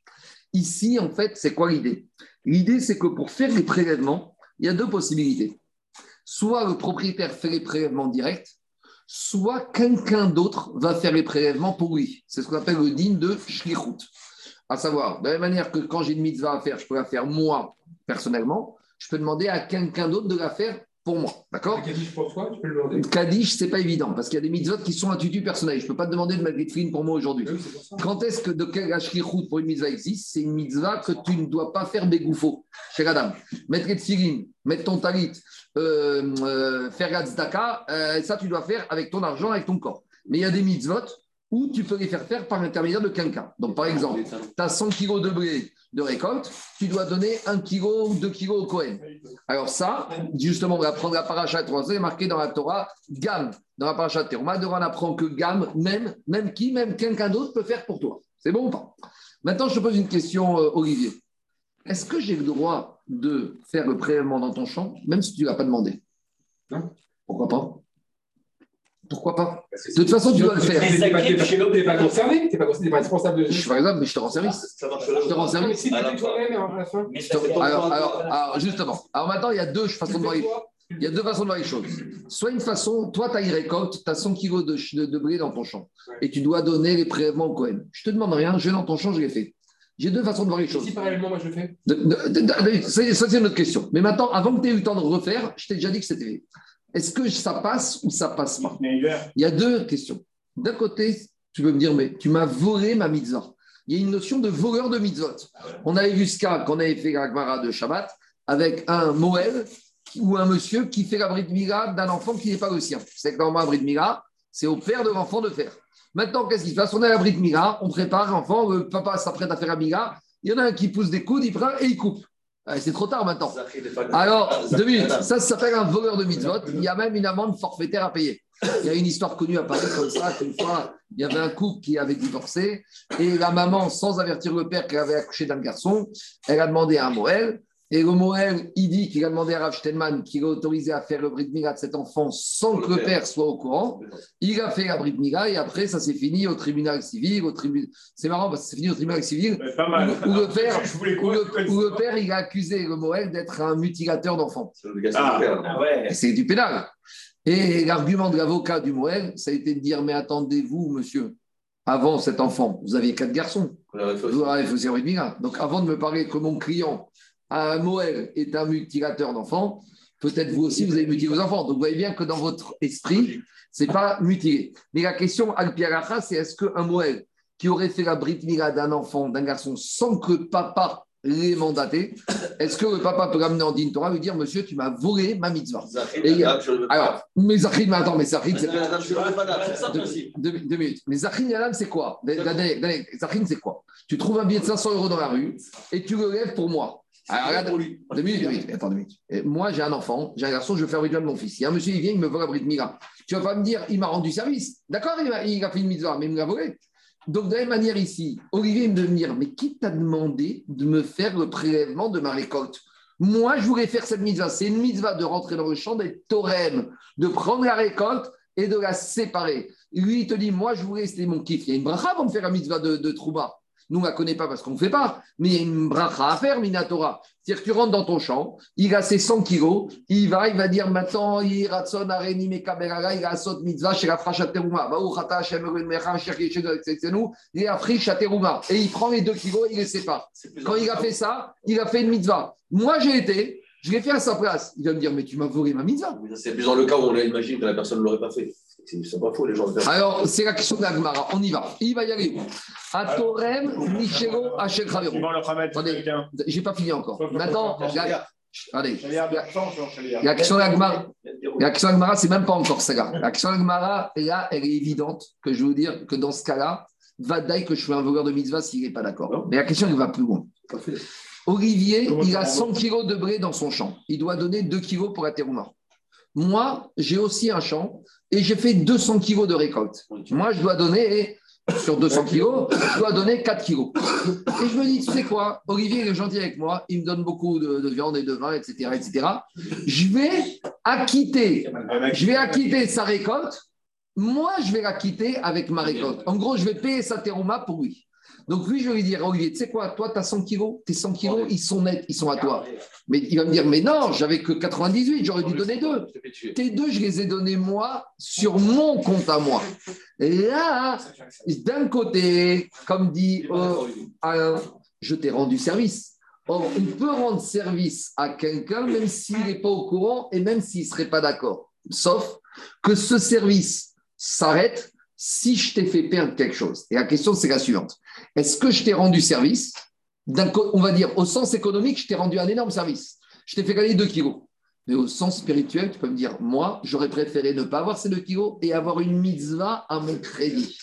Ici, en fait, c'est quoi l'idée? L'idée, c'est que pour faire les prélèvements, il y a deux possibilités. Soit le propriétaire fait les prélèvements directs, soit quelqu'un d'autre va faire les prélèvements pour lui. C'est ce qu'on appelle le digne de shlichut. À savoir, de la même manière que quand j'ai une mitzvah à faire, je peux la faire moi, personnellement, je peux demander à quelqu'un d'autre de la faire pour moi. D'accord? Kaddish pour toi, tu peux le demander. Kaddish, c'est pas évident, parce qu'il y a des mitzvahs qui sont à tutu personnel. Je ne peux pas te demander de mettre des pour moi aujourd'hui. Quand est-ce que de quel route pour une mitzvah existe? C'est une mitzvah que tu ne dois pas faire chez la dame. Mettre les mettre ton talit, euh, euh, faire la euh, ça tu dois faire avec ton argent, avec ton corps. Mais il y a des mitzvot ou tu peux les faire faire par l'intermédiaire de quelqu'un. Donc, par exemple, tu as 100 kg de blé de récolte, tu dois donner 1 kg ou 2 kg au Cohen. Alors ça, justement, on va prendre la paracha c'est marqué dans la Torah, gamme. Dans la paracha Teruma, on apprend que gamme, même, même qui, même quelqu'un d'autre peut faire pour toi. C'est bon ou pas? Maintenant, je te pose une question, euh, Olivier. Est-ce que j'ai le droit de faire le prélèvement dans ton champ, même si tu ne l'as pas demandé? Non. Pourquoi pas? Pourquoi pas De toute façon, tu dois le faire. Tu n'es pas concerné, tu n'es pas, pas responsable de. Je suis par exemple, mais je te rends service. Je te rends service. Si tu fais toi-même à la fin. Alors, alors, alors, justement. Alors maintenant, il y a deux façons de voir les il y a deux façons de voir les choses. Soit une façon, toi, tu as une récolte, tu as 100 kg de, de, blé dans ton champ et tu dois donner les prélèvements au Cohen. Je te demande rien, je vais dans ton champ, je l'ai fait. J'ai deux façons de voir les choses. Si parallèlement, moi, je le fais Ça, c'est une autre question. Mais maintenant, avant que tu aies eu le temps de refaire, je t'ai déjà dit que c'était fait. Est-ce que ça passe ou ça passe pas? Il y a deux questions. D'un côté, tu peux me dire, mais tu m'as volé ma mitzvah. Il y a une notion de voleur de mitzvot. On avait vu ce cas qu'on avait fait la de Shabbat avec un Moël ou un monsieur qui fait la bride mira d'un enfant qui n'est pas le sien. C'est que normalement, la bride mira, c'est au père de l'enfant de faire. Maintenant, qu'est-ce qu'il se passe? On a la bride mira, on prépare l'enfant, le papa s'apprête à faire la mira. Il y en a un qui pousse des coudes, il prend et il coupe. C'est trop tard maintenant. Alors, deux minutes. Ça, ça s'appelle un voleur de mitzvot. Il y a même une amende forfaitaire à payer. Il y a une histoire connue à Paris comme ça, qu'une fois, il y avait un couple qui avait divorcé et la maman, sans avertir le père qu'elle avait accouché d'un garçon, elle a demandé à un Moël et le Moël, il dit qu'il a demandé à Rav Steinman qu'il a autorisé à faire le brit mila de cet enfant sans que le père soit au courant. Il a fait la brit mila et après, ça s'est fini au tribunal civil. Au C'est marrant parce que c'est fini au tribunal civil. Où, le père, <laughs> où, le, père, il a accusé le Moël d'être un mutilateur d'enfants. Ah, c'est du pénal. Et l'argument de l'avocat du Moël, ça a été de dire Mais attendez-vous, monsieur, avant cet enfant, vous aviez quatre garçons. Vous avez fait Donc avant de me parler que mon client un Moël est un mutilateur d'enfants, peut-être vous aussi, vous avez mutilé vos enfants. Donc, vous voyez bien que dans votre esprit, ce n'est pas mutilé. Mais la question, al c'est est-ce qu'un Moël qui aurait fait la brit d'un enfant, d'un garçon, sans que papa l'ait mandaté, est-ce que le papa peut ramener en din Torah lui dire, monsieur, tu m'as volé ma mitzvah? Alors, mais Zachrin, mais attends, mais Zachrin, c'est deux, deux, minutes. Mais Zachrin Yadam, c'est quoi? Zachrin, c'est quoi? Tu trouves un billet de 500 euros dans la rue et tu le lèves pour moi. Alors, regarde, deux minutes, deux minutes. Attends deux minutes. Et moi, j'ai un enfant, j'ai un garçon, je veux faire le rituel de mon fils. Il y a un monsieur, il vient, il me vole la bride mira. Tu vas pas me dire, il m'a rendu service. D'accord, il, a- il a fait une mitzvah, mais il me l'a volé. Donc, de la même manière ici, Olivier me dire, mais qui t'a demandé de me faire le prélèvement de ma récolte? Moi, je voulais faire cette mitzvah. C'est une mitzvah de rentrer dans le champ, d'être torem, de prendre la récolte et de la séparer. Lui, il te dit, moi, je voulais, c'était mon kiff. Il y a une bracha pour me faire la mitzvah de, de Trouba. Nous, on ne la connaît pas parce qu'on ne fait pas, mais il y a une bracha à faire, Minatora. C'est-à-dire que tu rentres dans ton champ, il a ses 100 kilos, il va, il va dire maintenant, il ratson areni mekaberaga, il a sot mitzvah chez la fracha teruma, baou chata mecha, il a fricha teruma. Et il prend les 2 kilos il les sépare. Quand il a fait ça, il a fait une mitzvah. Moi, j'ai été, je l'ai fait à sa place. Il va me dire, mais tu m'as volé ma mitzvah. C'est plus dans le cas où on imagine que la personne ne l'aurait pas fait. C'est pas faux, les gens. Alors, c'est la question de la Gemara. On y va. Il va y aller. À Torem, Michelo, Hachel Attendez. quelqu'un. J'ai pas fini encore. Maintenant, allez, la question de la Gemara, la question de la Gemara, c'est même pas encore celle-là. La question de la Gemara, là, elle est évidente que je veux dire que dans ce cas-là, va que je suis un voleur de mitzvah s'il n'est pas d'accord. Mais la question, elle va plus loin. Olivier, Comment il a va 100 kilos de blé dans son champ. Il doit donner 2 kilos pour la terouma. Moi, j'ai aussi un champ et j'ai fait 200 kilos de récolte. Moi, je dois donner, sur 200 kilos, je dois donner 4 kilos. Et je me dis, tu sais quoi, Olivier il est gentil avec moi, il me donne beaucoup de, de viande et de vin, etc., etc. Je vais acquitter, je vais acquitter sa récolte. Moi, je vais la quitter avec ma récolte. En gros, je vais payer sa terouma pour lui. Donc, lui, je vais lui dire, Olivier, tu sais quoi, toi, tu as 100 kilos, tes 100 kilos, ils sont nets, ils sont à toi. Mais il va me dire, mais non, j'avais que 98, j'aurais dû donner deux. Tes deux, je les ai donnés moi sur mon compte à moi. Et là, d'un côté, comme dit euh, Alain, je t'ai rendu service. Or, on peut rendre service à quelqu'un même s'il n'est pas au courant et même s'il ne serait pas d'accord. Sauf que ce service s'arrête si je t'ai fait perdre quelque chose. Et la question, c'est la suivante. Est-ce que je t'ai rendu service? On va dire, au sens économique, je t'ai rendu un énorme service. Je t'ai fait gagner 2 kilos. Mais au sens spirituel, tu peux me dire, moi, j'aurais préféré ne pas avoir ces 2 kilos et avoir une mitzvah à mon crédit.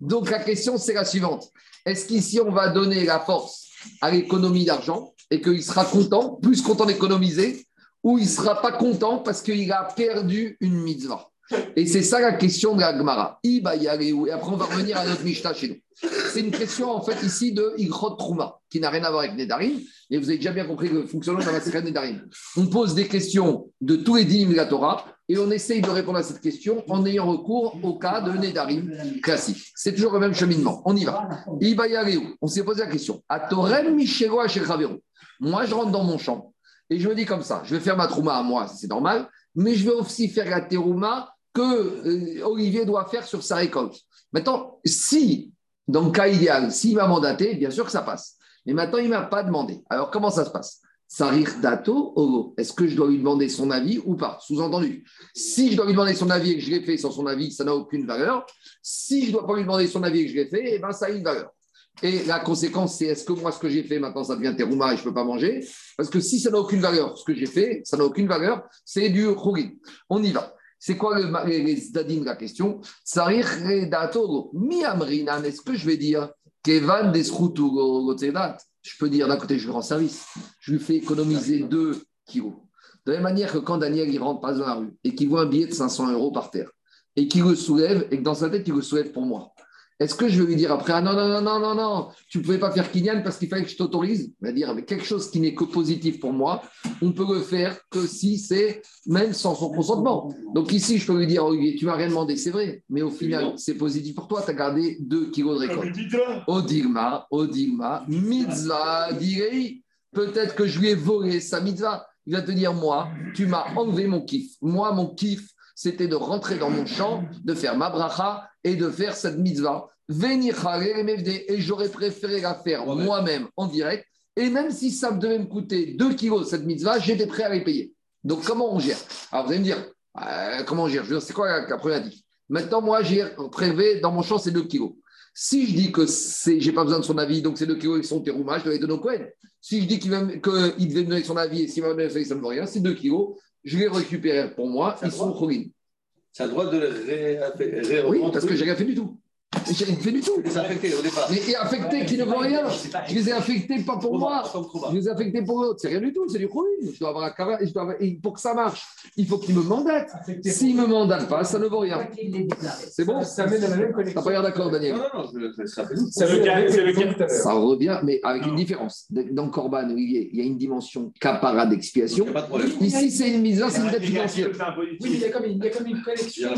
Donc la question, c'est la suivante. Est-ce qu'ici, on va donner la force à l'économie d'argent et qu'il sera content, plus content d'économiser, ou il ne sera pas content parce qu'il a perdu une mitzvah? Et c'est ça la question de la Gemara. Iba. Et après, on va revenir à notre Mishnah chez nous. C'est une question, en fait, ici de Igrot Trouma, qui n'a rien à voir avec Nedarim. Et vous avez déjà bien compris le fonctionnement de la Maseret Nedarim. On pose des questions de tous les dîmes de la Torah et on essaye de répondre à cette question en ayant recours au cas de Nedarim classique. C'est toujours le même cheminement. On y va. Iba. On s'est posé la question. Atorem Hachel Moi, je rentre dans mon champ et je me dis comme ça je vais faire ma trouma à moi, c'est normal, mais je vais aussi faire la terouma que euh, Olivier doit faire sur sa récolte. Maintenant, si, dans le cas idéal, s'il m'a mandaté, bien sûr que ça passe. Mais maintenant, il ne m'a pas demandé. Alors, comment ça se passe? Sarir dato. Est-ce que je dois lui demander son avis ou pas? Sous-entendu. Si je dois lui demander son avis et que je l'ai fait sans son avis, ça n'a aucune valeur. Si je ne dois pas lui demander son avis et que je l'ai fait, eh ben, ça a une valeur. Et la conséquence, c'est est-ce que moi, ce que j'ai fait, maintenant, ça devient terouma et je ne peux pas manger? Parce que si ça n'a aucune valeur, ce que j'ai fait, ça n'a aucune valeur, c'est du chougin. On y va. C'est quoi le, de la question? Mi amrinan. Est-ce que je vais dire Kevan Je peux dire d'un côté, je lui rends service. Je lui fais économiser 2 kilos. De la même manière que quand Daniel il rentre pas dans la rue et qu'il voit un billet de 500 euros par terre et qu'il le soulève et que dans sa tête, il le soulève pour moi. Est-ce que je vais lui dire après, ah non, non, non, non, non, non, tu ne pouvais pas faire Kinyan parce qu'il fallait que je t'autorise? Il va dire, avec quelque chose qui n'est que positif pour moi, on peut le faire que si c'est même sans son consentement. Donc ici, je peux lui dire, Olivier, tu m'as rien demandé, c'est vrai, mais au final, c'est positif pour toi, tu as gardé 2 kilos de récolte. Odigma, Odigma, mitzvah, direi. Peut-être que je lui ai volé sa mitzvah. Il va te dire, moi, tu m'as enlevé mon kiff. Moi, mon kiff, c'était de rentrer dans mon champ, de faire ma bracha et de faire cette mitzvah. Venir et j'aurais préféré la faire moi-même en direct. Et même si ça devait me coûter 2 kilos cette mitzvah, j'étais prêt à les payer. Donc, comment on gère? Alors, vous allez me dire, euh, comment on gère? Je veux dire, C'est quoi la, la problématique? Maintenant, moi, j'ai prélevé dans mon champ ces 2 kilos. Si je dis que j'ai pas besoin de son avis, donc c'est 2 kilos qui sont terouma, je dois les donner au Cohen. Si je dis qu'il, qu'il devait me donner son avis et s'il m'a donné son avis, ça ne me vaut rien, c'est 2 kilos, je les récupère pour moi, ils sont chorin. C'est droit de les ré... ré- Oui, parce que j'ai rien fait du tout. Rien fait du tout. Les affectés au départ. Mais et affectés qui ne voient rien. Je les ai affectés pas pour moi. Je les ai affectés pour l'autre. C'est rien du tout, c'est du Khourin. Je dois avoir je dois avoir- et Pour que ça marche, il faut qu'il me mandate. S'il ne me mandate pas, ça ne vaut rien. C'est bon? Ça amène à la même T'as connexion. pas l'air d'accord, Daniel Non, non, non, je- ça C'est le cas- revient, mais avec une différence. Dans Corban, il y a une dimension capara d'expiation. Ici, c'est une mise c'est une a- financière. un. Oui, mais il y a comme une, connexion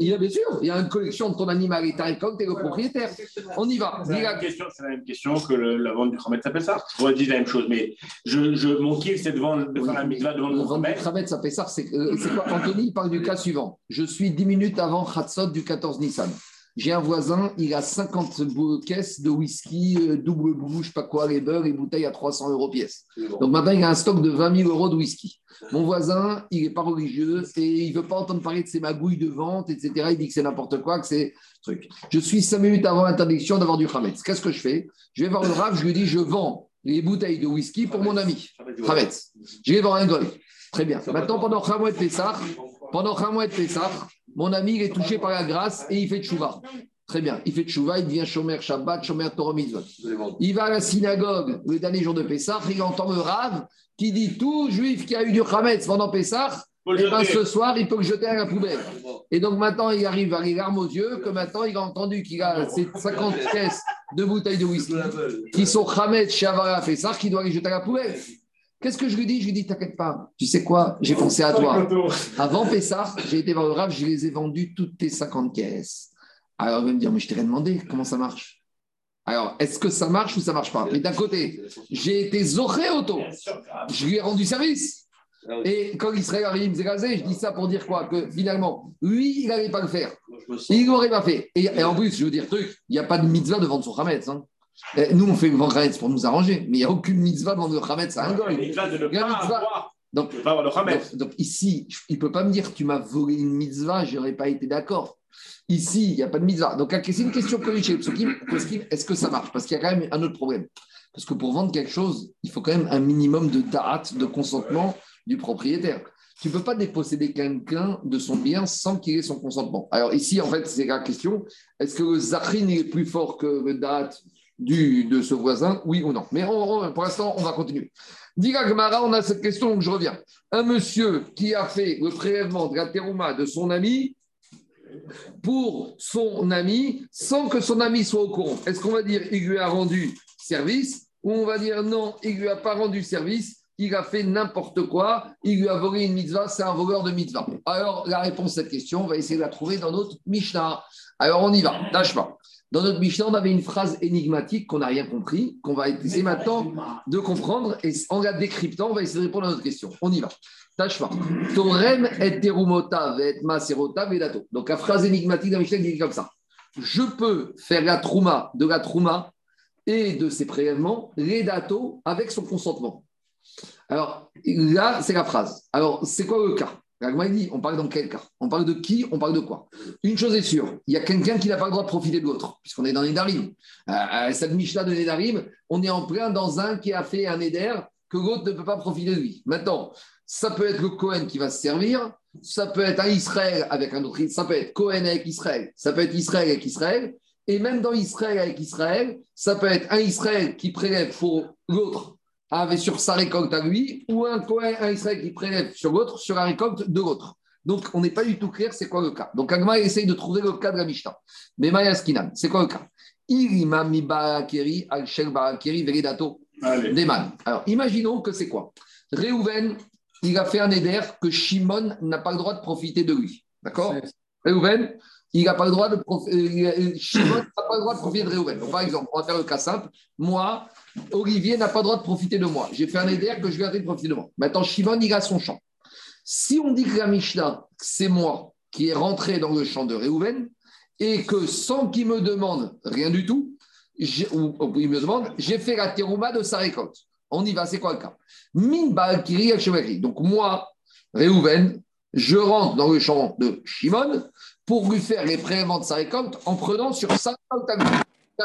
Il y a bien sûr, il y a une collection de ton animal et ta récolte et le propriétaire. On y va. C'est la, même question, c'est la même question que le- la vente du Khamet s'appelle ça. Pourrais dire la même chose, mais je, je, mon kiff, c'est de, vendre, de faire la mitzvah de vendre Le Khamet. Khamet, ça fait ça. C'est euh, quoi? Anthony il parle du cas suivant. Je suis 10 minutes avant Khatsot du 14 Nissan. J'ai un voisin, il a 50 bou- caisses de whisky, euh, double bouche, je sais pas quoi, les beurres et bouteilles à 300 euros pièce. Donc maintenant, il a un stock de 20 000 euros de whisky. Mon voisin, il n'est pas religieux et il ne veut pas entendre parler de ses magouilles de vente, etc. Il dit que c'est n'importe quoi, que c'est truc. Je suis 5 minutes avant l'interdiction d'avoir du Khamet. Qu'est-ce que je fais? Je vais voir le Rav, je lui dis je vends les bouteilles de whisky pour mon ami. Khamet. Je vais voir un goy. Très bien. Maintenant, pendant un mois de Pessah, pendant un mois de Pessah, mon ami, il est touché par la grâce et il fait tchouva. Très bien. Il fait tchouva, il devient Shomer Shabbat, Shomer Torah. Il va à la synagogue le dernier jour de Pessah, il entend le Rav qui dit tout juif qui a eu du Hametz pendant Pessah, eh ben, ce soir, il peut le jeter à la poubelle. Et donc maintenant, il arrive à les larmes aux yeux que maintenant, il a entendu qu'il a ces 50 <laughs> caisses de bouteilles de whisky qui sont Hametz chez Avara Pessah, qui doit les jeter à la poubelle. Qu'est-ce que je lui dis? Je lui dis, t'inquiète pas, tu sais quoi? J'ai pensé à toi. Avant Pessah, j'ai été voir le Rav, je les ai vendus toutes tes 50 caisses. Alors il va me dire, mais je t'ai rien demandé, comment ça marche? Alors, est-ce que ça marche ou ça marche pas? Mais d'un côté, j'ai été zoré auto, je lui ai rendu service. Et quand Israël arrive, je dis ça pour dire quoi? Que finalement, lui, il n'allait pas le faire. Il l'aurait pas fait. Et, et en plus, je veux dire, truc, il n'y a pas de mitzvah de vendre son Hametz. Hein. Eh, Nous, on fait le vendre Hametz pour nous arranger, mais il n'y a aucune mitzvah vendre le Hametz à un Une goy. mitzvah de ne Il y a pas une mitzvah. avoir, Donc, de pas avoir le Khamet. donc, donc ici, il ne peut pas me dire tu m'as volé une mitzvah, je n'aurais pas été d'accord. Ici, il n'y a pas de mitzvah. Donc, c'est une question que chez psukim, est-ce que ça marche? Parce qu'il y a quand même un autre problème. Parce que pour vendre quelque chose, il faut quand même un minimum de date, de consentement du propriétaire. Tu ne peux pas déposséder quelqu'un de son bien sans qu'il ait son consentement. Alors ici, en fait, c'est la question, est-ce que le Zachrin est plus fort que le date du, de ce voisin Oui ou non Mais pour l'instant, on va continuer. Diga Gemara, on a cette question, donc je reviens. Un monsieur qui a fait le prélèvement de la terouma de son ami pour son ami sans que son ami soit au courant. Est-ce qu'on va dire il lui a rendu service ou on va dire non, il lui a pas rendu service, il a fait n'importe quoi, il lui a volé une mitzvah, c'est un voleur de mitzvah. Alors la réponse à cette question, on va essayer de la trouver dans notre Mishnah. Alors on y va, lâche pas. Dans notre Mishnah, on avait une phrase énigmatique qu'on n'a rien compris, qu'on va essayer maintenant de comprendre et en la décryptant, on va essayer de répondre à notre question. On y va. Tâche pas. Torem et terumota et maserota vedato. Donc la phrase énigmatique d'un Mishnah dit comme ça. Je peux faire la trouma de la trouma et de ses prélèvements, les datos, avec son consentement. Alors là, c'est la phrase. Alors, c'est quoi le cas? Dit, on parle dans quel cas? On parle de qui On parle de quoi? Une chose est sûre, il y a quelqu'un qui n'a pas le droit de profiter de l'autre, puisqu'on est dans les Darim. Euh, cette Mishnah de Nedarim, on est en plein dans un qui a fait un Neder que l'autre ne peut pas profiter de lui. Maintenant, ça peut être le Cohen qui va se servir, ça peut être un Israël avec un autre, ça peut être Cohen avec Israël, ça peut être Israël avec Israël, et même dans Israël avec Israël, ça peut être un Israël qui prélève pour l'autre avec sur sa récolte à lui, ou un un Israël qui prélève sur l'autre, sur la récolte de l'autre. Donc, on n'est pas du tout clair c'est quoi le cas. Donc, Agma essaye de trouver le cas de la Mishnah. Mais Maya Skinan, c'est quoi le cas? Irima mi barakeri al shel barakeri veredato. Deman. Alors, imaginons que c'est quoi? Réhouven, il a fait un éder que Shimon n'a pas le droit de profiter de lui. D'accord? Réhouven, il n'a pas le droit de prof- euh, Shimon n'a pas le droit de profiter de Réhouven. Donc, par exemple, on va faire le cas simple. Moi, Olivier n'a pas le droit de profiter de moi. J'ai fait un éder que je ai arrêté de profiter de moi. Maintenant, Shimon, il a son champ. Si on dit que la Mishnah, c'est moi qui est rentré dans le champ de Réhouven, et que sans qu'il me demande rien du tout, ou, il me demande, j'ai fait la terouma de sa récolte. On y va, c'est quoi le cas? Min. Donc moi, Réhouven, je rentre dans le champ de Shimon pour lui faire les prélèvements de sa récolte en prenant sur. C'est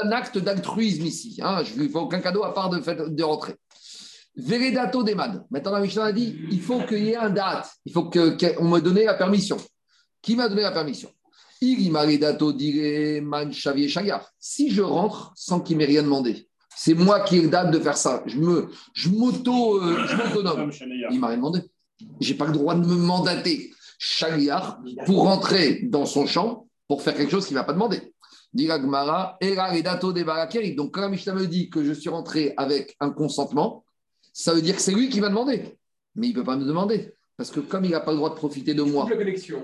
un acte d'altruisme ici. hein. Je ne lui fais aucun cadeau à part de, fait, de rentrer. Veredato Deman. Maintenant, la Mishnah a dit il faut qu'il y ait un date. Il faut que- qu'on me donne la permission. Qui m'a donné la permission? Si je rentre sans qu'il m'ait rien demandé, c'est moi qui ai le date de faire ça. Je me, je m'auto, euh, je m'autonome. Il m'a rien demandé. J'ai pas le droit de me mandater Shaliar pour rentrer dans son champ pour faire quelque chose qu'il m'a pas demandé. Dit redato de barakeri. Donc quand la Mishnah me dit que je suis rentré avec un consentement, ça veut dire que c'est lui qui m'a demandé. Mais il peut pas me demander. Parce que comme il n'a pas le droit de profiter de moi,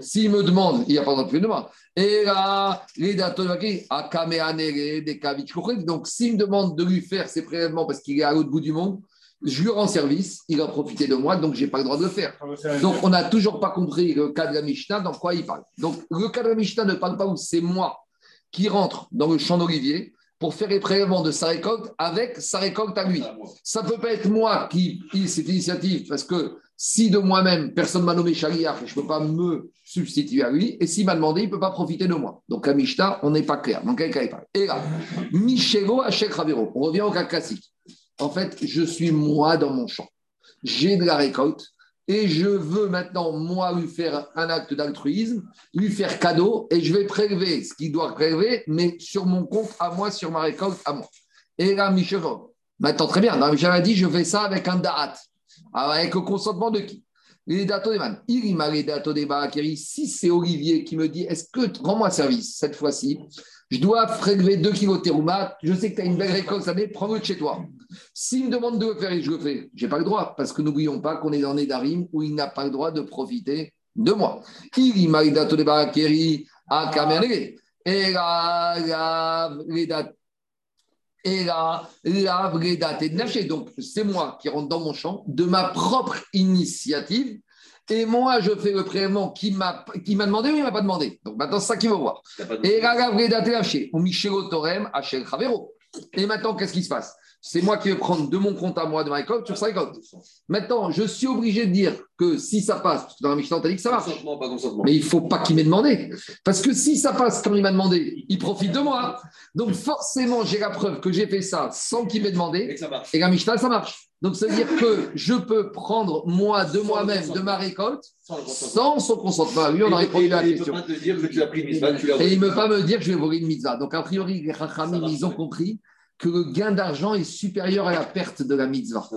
s'il me demande, il n'y a pas de droit de profiter de moi. Et là, de. Donc, s'il me demande de lui faire ses prélèvements parce qu'il est à l'autre bout du monde, je lui rends service, il va profiter de moi, donc je n'ai pas le droit de le faire. Donc, on n'a toujours pas compris le cas de la Mishnah, dans quoi il parle. Donc, le cas de la Mishnah ne parle pas où c'est moi qui rentre dans le champ d'olivier pour faire les prélèvements de sa récolte avec sa récolte à lui. Ça ne peut pas être moi qui ai cette initiative parce que si de moi-même, personne ne m'a nommé Shaliach, je ne peux pas me substituer à lui. Et s'il m'a demandé, il ne peut pas profiter de moi. Donc à Mishnah, on n'est pas clair. Donc, quel cas il parle? Et là, Michelo Hachek Ravero. On revient au cas classique. En fait, je suis moi dans mon champ. J'ai de la récolte et je veux maintenant, moi, lui faire un acte d'altruisme, lui faire cadeau et je vais prélever ce qu'il doit prélever, mais sur mon compte à moi, sur ma récolte à moi. Et là, Michelo, maintenant, très bien. Michel a dit, je fais ça avec un da'at. Alors, avec le consentement de qui? Si c'est Olivier qui me dit, est-ce que, rends-moi service cette fois-ci, je dois prélever 2 kilos de terouma, je sais que tu as une belle récolte cette année, prends-le de chez toi. S'il me demande de le faire et je le fais, je n'ai pas le droit, parce que n'oublions pas qu'on est dans Nedarim où il n'a pas le droit de profiter de moi. Il m'a des barakeri à. Et là. Et là, la vraie date est naché. Donc, c'est moi qui rentre dans mon champ de ma propre initiative. Et moi, je fais le prélèvement qui m'a qui m'a demandé ou il ne m'a pas demandé. Donc, maintenant, c'est ça qu'il veut voir. Et là, la vraie date est lâchée. On Michelo Torem, Chavero. Et maintenant, qu'est-ce qui se passe? C'est moi qui vais prendre de mon compte à moi, de ma récolte, sur sa récolte. Maintenant, je suis obligé de dire que si ça passe, parce que dans la Mishnah, on t'a dit que ça marche. Pas. Mais il ne faut pas qu'il m'ait demandé. Parce que si ça passe comme il m'a demandé, il profite de moi. Donc forcément, j'ai la preuve que j'ai fait ça sans qu'il m'ait Et demandé. que ça marche. Et la Mishnah, ça marche. Donc ça veut dire que je peux prendre moi de moi-même, de ma récolte, Sans son consentement. Lui, on a Et- répondu à la et Il ne question. Et il ne peut pas me dire que je vais voler une mitzvah. Donc, a priori, les Rachamim, ils ont compris que le gain d'argent est supérieur à la perte de la mitzvah.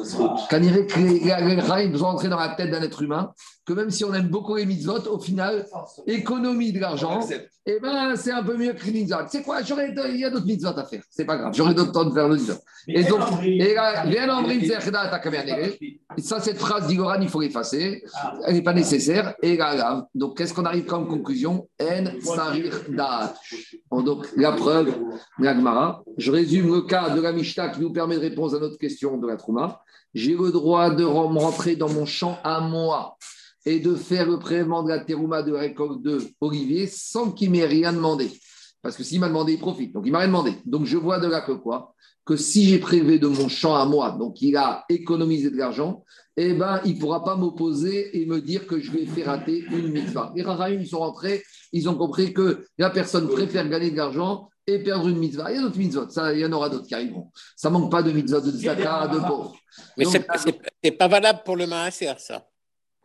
Les, les Rachamim nous ont entré dans la tête d'un être humain, que même si on aime beaucoup les mitzvot, au final, économie de l'argent, accepte. eh ben, c'est un peu mieux que les mitzvot. Sais quoi, j'aurais- il y a d'autres mitzvot à faire. C'est pas grave, j'aurai d'autres temps de faire d'autres mitzvot. Et donc, et. Et ça, cette phrase d'Igoran, il faut l'effacer. Elle n'est pas nécessaire. Et là. Donc, qu'est-ce qu'on arrive comme conclusion? En sarir da'at. Donc, la preuve, la Gemara. Je résume le cas de la Mishnah qui nous permet de répondre à notre question de la Trouma. J'ai le droit de rentrer dans mon champ à moi et de faire le prélèvement de la terouma de récolte de Olivier sans qu'il m'ait rien demandé. Parce que s'il m'a demandé, il profite. Donc, il m'a rien demandé. Donc, je vois de là que quoi? Que si j'ai prélevé de mon champ à moi, donc il a économisé de l'argent, eh ben, il ne pourra pas m'opposer et me dire que je vais faire rater une mitzvah. Les Raraïm, ils sont rentrés, ils ont compris que la personne préfère gagner de l'argent et perdre une mitzvah. Il y a d'autres mitzvot, ça, il y en aura d'autres qui arriveront. Ça ne manque pas de mitzvah de zaka, de pauvres. Mais c'est- c'est pas valable pour le maaser, ça.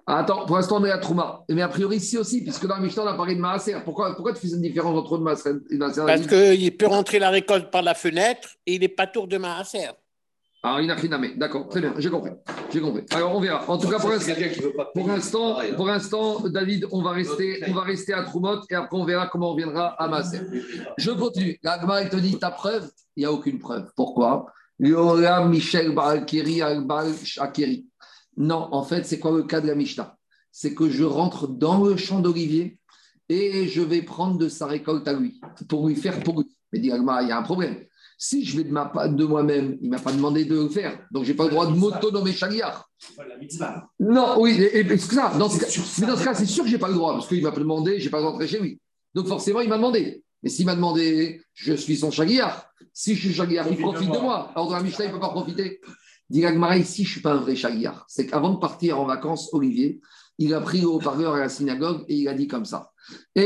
Attends, pour l'instant, on est à Trouma. Mais a priori, ici aussi, puisque dans la Mishnah, on a parlé de Maaser. Pourquoi, pourquoi tu fais une différence entre Maaser et Maaser Parce qu'il peut rentrer la récolte par la fenêtre et il n'est pas tour de maaser. Ah, Inachiname. D'accord, très bien, j'ai compris. J'ai compris. Alors, on verra. En tout cas, pour l'instant, pas pour l'instant, pareil, pour l'instant, David, on va rester, on va rester à Troumot et après, on verra comment on viendra à Maaser. Je continue. L'Agma, il te dit ta preuve Il n'y a aucune preuve. Pourquoi? Yoram Michel Balkiri Al-Bal Shakiri. Non, en fait, c'est quoi le cas de la Mishnah? C'est que je rentre dans le champ d'olivier et je vais prendre de sa récolte à lui pour lui faire pour lui. Mais dit Agma, il y a un problème. Si je vais de, ma, de moi-même, il ne m'a pas demandé de le faire. Donc, je n'ai pas le droit de. La mitzvah. Non, oui, et, et- ça. Dans ce cas, mais dans ce cas, c'est sûr que je n'ai pas le droit, parce qu'il m'a pas demandé, je n'ai pas rentré chez lui. Donc forcément, il m'a demandé. Mais s'il m'a demandé, je suis son chaguillard. Si je suis chaguillard, il profite de moi. Alors dans la Mishnah, il ne peut pas profiter. Dit ici, je ne suis pas un vrai chaguillard. C'est qu'avant de partir en vacances, Olivier, il a pris le haut-parleur à la synagogue et il a dit comme ça. On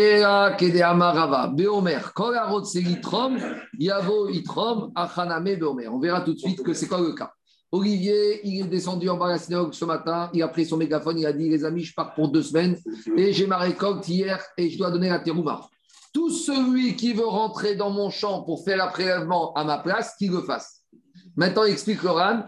verra tout de suite que c'est quoi le cas. Olivier, il est descendu en bas à la synagogue ce matin, il a pris son mégaphone, il a dit Les amis, je pars pour deux semaines et j'ai ma récolte hier et je dois donner la terouma. tout celui qui veut rentrer dans mon champ pour faire le prélèvement à ma place, qu'il le fasse. Maintenant, il explique le Ran,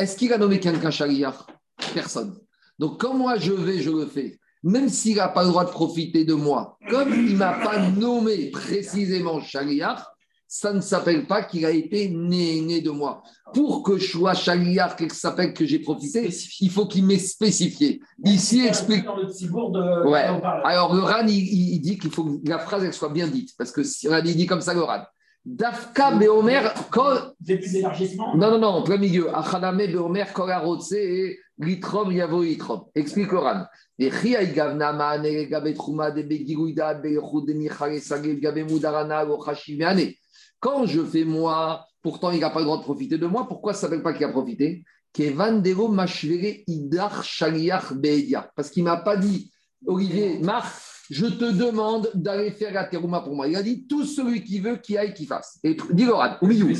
est-ce qu'il a nommé quelqu'un chariar Personne. Donc, quand moi je vais, je le fais. Même s'il n'a pas le droit de profiter de moi, comme il ne m'a pas nommé précisément chariar, ça ne s'appelle pas qu'il a été né, né de moi. Pour que je sois chariar, qu'il s'appelle que j'ai profité, il faut qu'il m'ait spécifié. Ici, explique. Ouais. on. Alors, le RAN, il, dit qu'il faut que la phrase elle soit bien dite. Parce que si il dit comme ça, le RAN. Dafka Beomer, kol- Début d'élargissement. non, non, non, en plein milieu. Achaname Beomer, kol arotse et litrom yavo litrom. Explique le RAN. Et chia igavna maane gabe trouma de begiruida beychud de michale sagel gabe mudarana lo chashimiane. Quand je fais moi, pourtant il n'a pas le droit de profiter de moi, pourquoi ça ne s'appelle pas qu'il a profité? Kevan dero mashvere idar shaliach beedia. Parce qu'il ne m'a pas dit, Olivier, Marc, je te demande d'aller faire la terouma pour moi. Il a dit tout celui qui veut, qui aille, qui fasse. Et au milieu.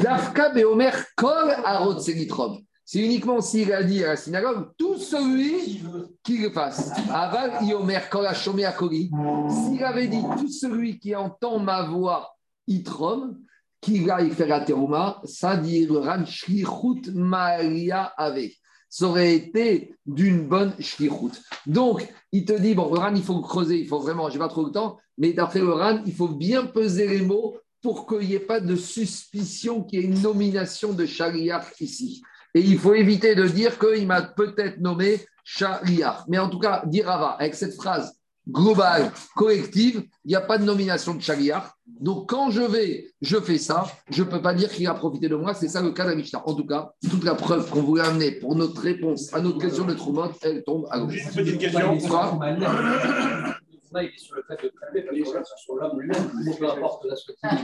Dafka beomer kol arot. C'est uniquement s'il a dit à la synagogue, tout celui qui le fasse. Aval iomer kol. S'il avait dit tout celui qui entend ma voix, itrom, qu'il aille faire la terouma, ça dit le ran shlichut maria ave. Ça aurait été d'une bonne shlichut. Donc, il te dit, bon, RAN, il faut creuser, il faut vraiment, j'ai pas trop le temps, mais d'après RAN, il faut bien peser les mots pour qu'il n'y ait pas de suspicion qu'il y ait une nomination de Shariach ici. Et il faut éviter de dire qu'il m'a peut-être nommé Shariach. Mais en tout cas, dire Rava, avec cette phrase globale, collective, il n'y a pas de nomination de Shariach. Donc quand je vais, je fais ça, je ne peux pas dire qu'il a profité de moi, c'est ça le cas de la Mishnah. En tout cas, toute la preuve qu'on voulait amener pour notre réponse à notre question de Troumot, elle tombe à l'eau. Une petite question. Il est sur le fait de prélever, parce que sur l'homme lui-même, peu importe la.